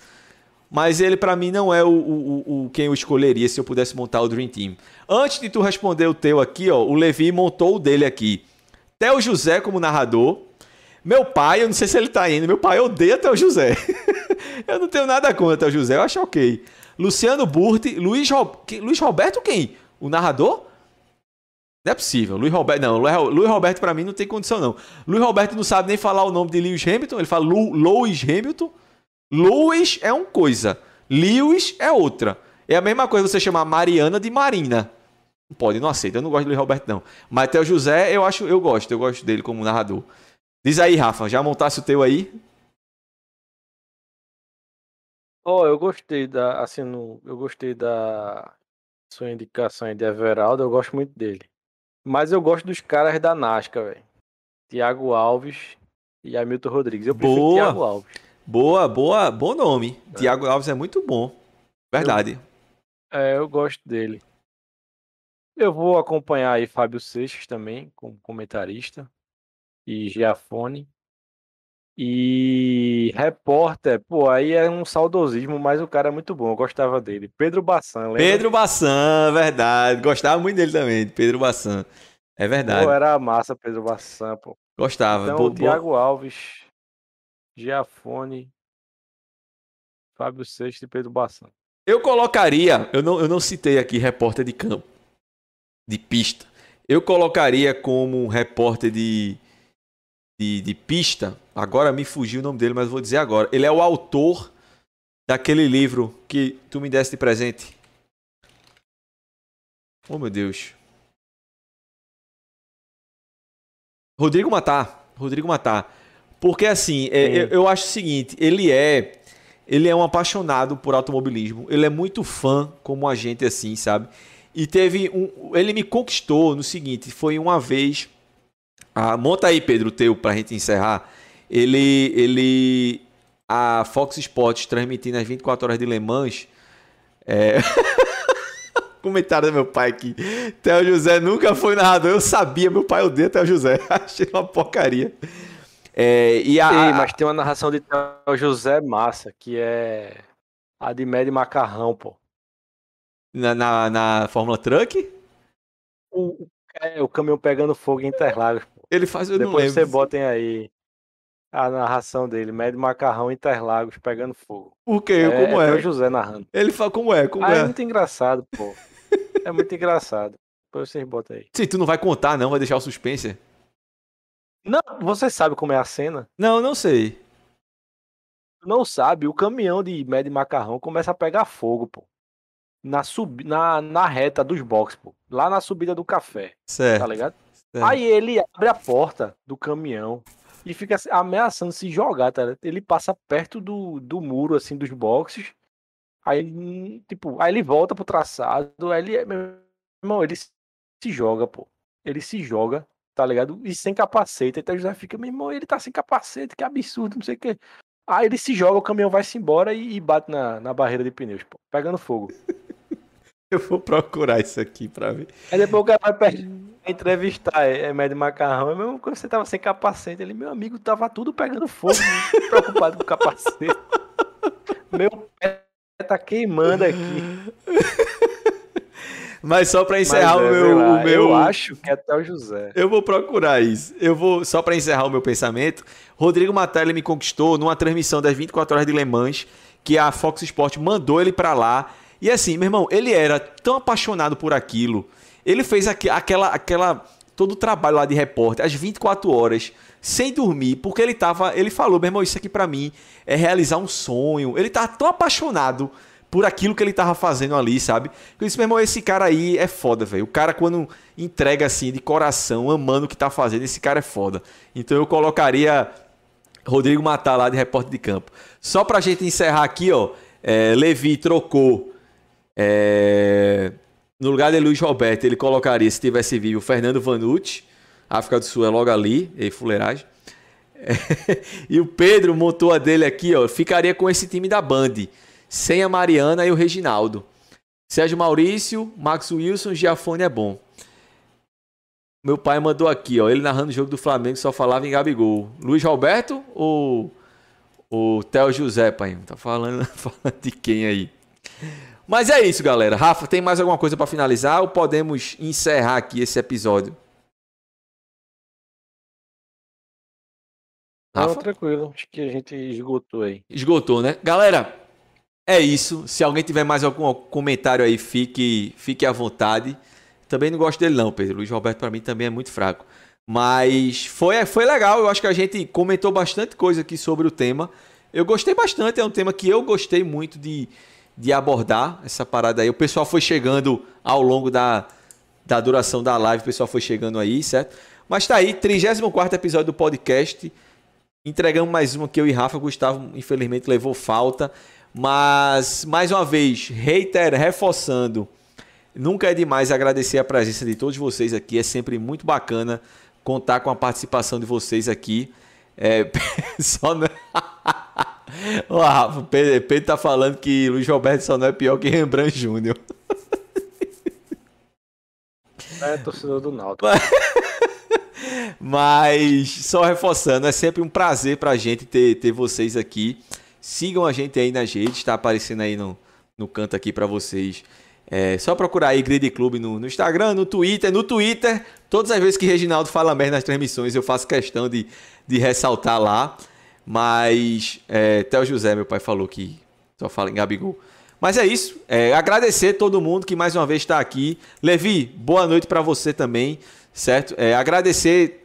Mas ele, para mim, não é o, o, o, quem eu escolheria se eu pudesse montar o Dream Team. Antes de tu responder o teu aqui, ó, o Levi montou o dele aqui. Theo José como narrador. Meu pai, eu não sei se ele tá indo, meu pai odeia Theo José. <laughs> eu não tenho nada contra Theo José, eu acho ok. Luciano Burti, Luiz, Ro... Luiz Roberto quem? O narrador? Não é possível. Luiz Roberto, não. Luiz Roberto para mim não tem condição não. Luiz Roberto não sabe nem falar o nome de Lewis Hamilton, ele fala Lewis Hamilton. Lewis é uma coisa, Lewis é outra. É a mesma coisa você chamar Mariana de Marina. Não pode, não aceita. Eu não gosto do Luiz Roberto, não. Mas até o José, eu acho, eu gosto, eu gosto dele como narrador. Diz aí, Rafa, já montasse o teu aí? Oh, eu gostei da, assim, no, eu gostei da sua indicação de Everaldo, eu gosto muito dele. Mas eu gosto dos caras da Nasca, velho. Tiago Alves e Hamilton Rodrigues. Eu prefiro boa, Thiago Alves. Boa, boa, bom nome. É. Tiago Alves é muito bom. Verdade. Eu, é, eu gosto dele. Eu vou acompanhar aí Fábio Seixas também, como comentarista. E Giafone. E repórter, pô, aí é um saudosismo, mas o cara é muito bom, eu gostava dele. Pedro Bassan, lembra? Pedro Bassan, verdade. Gostava muito dele também, Pedro Bassan. É verdade. Pô, era massa Pedro Bassan, pô. Gostava. Então, bo, Thiago Alves, Giafone, Fábio Seixas e Pedro Bassan. Eu colocaria, eu não, eu não citei aqui repórter de campo, de pista. Eu colocaria como repórter de, de, de pista. Agora me fugiu o nome dele, mas vou dizer agora. Ele é o autor daquele livro que tu me deste de presente. Oh, meu Deus. Rodrigo Matar. Rodrigo Matar. Porque assim, é, eu, eu, acho o seguinte, ele é ele é um apaixonado por automobilismo, ele é muito fã como a gente assim, sabe? E teve um. Ele me conquistou no seguinte: foi uma vez Ah, monta aí, Pedro, o teu, pra gente encerrar. Ele. ele a Fox Sports transmitindo as 24 horas de Le Mans. É. <laughs> Comentário do meu pai aqui. Theo José nunca foi narrador. Eu sabia, meu pai odeia Theo José. <laughs> Achei uma porcaria. É, e a... Ei, mas tem uma narração de José massa, que é a de Médio Macarrão, pô. Na, na, na Fórmula Truck? O, é, o caminhão pegando fogo em Interlagos. Pô. Ele faz, eu Depois você botem aí a narração dele, Médio Macarrão Interlagos pegando fogo. O quê? É, como é? É o José narrando. Ele fala como é, como ah, é. É muito engraçado, pô. é muito engraçado. Depois vocês botam aí. Sim, tu não vai contar, não? Vai deixar o suspense? Não, você sabe como é a cena? Não, não sei. Não sabe, o caminhão de Médio Macarrão começa a pegar fogo, pô. Na, sub... na, na reta dos boxes, pô. Lá na subida do café. Certo. Tá ligado? Certo. Aí ele abre a porta do caminhão e fica ameaçando se jogar, tá? Ele passa perto do, do muro, assim, dos boxes. Aí, tipo, aí ele volta pro traçado, aí ele, meu irmão, ele se joga, pô. Ele se joga, tá ligado? E sem capacete. Então José fica, meu irmão, ele tá sem capacete, que absurdo, não sei o que. Aí ele se joga, o caminhão vai-se embora e, bate na, na barreira de pneus, pô, pegando fogo. <laughs> Eu vou procurar isso aqui pra ver. Aí depois o cara vai entrevistar é, é médio macarrão, é mesmo quando você tava sem capacete. Ele, meu amigo, tava tudo pegando fogo, <laughs> preocupado com o capacete. <laughs> Meu pé tá queimando aqui. Mas só para encerrar é, o, meu, lá, o meu. Eu acho que é até o José. Eu vou procurar isso. Eu vou. Só para encerrar o meu pensamento. Rodrigo Matalha me conquistou numa transmissão das 24 horas de Le Mans, que a Fox Sport mandou ele para lá. E assim, meu irmão, ele era tão apaixonado por aquilo ele fez aqu aquela, aquela todo o trabalho lá de repórter, às 24 horas, sem dormir, porque ele tava, ele falou, meu irmão, isso aqui para mim é realizar um sonho. Ele tava tão apaixonado por aquilo que ele tava fazendo ali, sabe? Eu disse, meu irmão, esse cara aí é foda, velho. O cara quando entrega assim de coração, amando o que tá fazendo, esse cara é foda. Então eu colocaria Rodrigo Matar lá de repórter de campo. Só pra gente encerrar aqui, ó, é, Levi trocou é, no lugar de Luiz Roberto, ele colocaria, se tivesse vivo, Fernando Vanucci. África do Sul é logo ali, e fuleiragem. É, <laughs> e o Pedro montou a dele aqui, ó. Ficaria com esse time da Band. Sem a Mariana e o Reginaldo. Sérgio Maurício, Max Wilson, Giafone é bom. Meu pai mandou aqui, ó. Ele narrando o jogo do Flamengo só falava em Gabigol. Luiz Roberto ou o Theo José, pai? Tá falando, <laughs> falando de quem aí? Mas é isso, galera. Rafa, tem mais alguma coisa para finalizar ou podemos encerrar aqui esse episódio? Rafa? Não, tranquilo. Acho que a gente esgotou aí. Esgotou, né? Galera, é isso. Se alguém tiver mais algum comentário aí, fique, fique à vontade. Também não gosto dele não, Pedro. Luiz Roberto para mim também é muito fraco. Mas foi, foi legal. Eu acho que a gente comentou bastante coisa aqui sobre o tema. Eu gostei bastante. É um tema que eu gostei muito de de abordar essa parada aí. O pessoal foi chegando ao longo da, da duração da live, o pessoal foi chegando aí, certo? Mas tá aí, 34 episódio do podcast. Entregamos mais uma que eu e Rafa. Gustavo, infelizmente, levou falta. Mas, mais uma vez, reitero, reforçando. Nunca é demais agradecer a presença de todos vocês aqui. É sempre muito bacana contar com a participação de vocês aqui. É, <laughs> só não... <laughs> O Rafa, Pedro, Pedro tá falando que Luiz Roberto só não é pior que Rembrandt Júnior. É torcedor do Náutico. Mas, <laughs> só reforçando, é sempre um prazer pra gente ter, ter vocês aqui. Sigam a gente aí nas redes, tá aparecendo aí no, no canto aqui para vocês. É só procurar aí Grid Clube no, no, Instagram, no Twitter. No Twitter, todas as vezes que Reginaldo fala merda nas transmissões, eu faço questão de, de ressaltar lá. Mas é, Theo José, meu pai, falou que só fala em Gabigol. Mas é isso. É, agradecer todo mundo que mais uma vez está aqui. Levi, boa noite para você também, certo? É, agradecer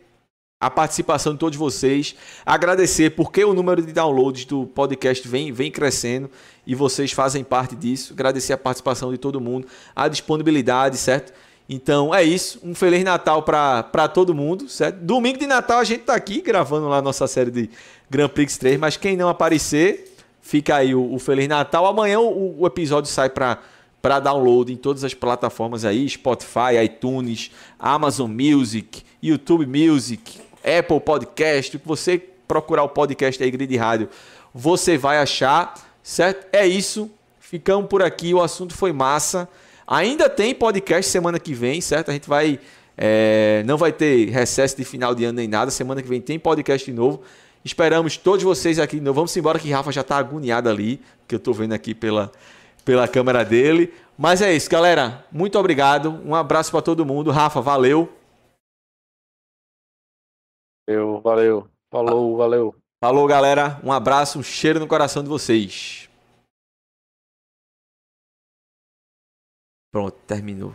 a participação de todos vocês. Agradecer porque o número de downloads do podcast vem, vem crescendo e vocês fazem parte disso. Agradecer a participação de todo mundo, a disponibilidade, certo? Então é isso. Um Feliz Natal para todo mundo, certo? Domingo de Natal a gente tá aqui gravando lá a nossa série de Grand Prix 3, mas quem não aparecer, fica aí o, o Feliz Natal. Amanhã o, o episódio sai para para download em todas as plataformas aí, Spotify, iTunes, Amazon Music, YouTube Music, Apple Podcast, que você procurar o podcast aí Grid Rádio, você vai achar, certo? É isso. Ficamos por aqui, o assunto foi massa. Ainda tem podcast semana que vem, certo? A gente vai é, não vai ter recesso de final de ano nem nada. Semana que vem tem podcast de novo. Esperamos todos vocês aqui de novo. Vamos embora que Rafa já está agoniado ali, que eu estou vendo aqui pela, pela câmera dele. Mas é isso, galera. Muito obrigado. Um abraço para todo mundo. Rafa, valeu. Valeu, valeu. Falou, valeu. Falou, galera. Um abraço, um cheiro no coração de vocês. Pronto, terminou.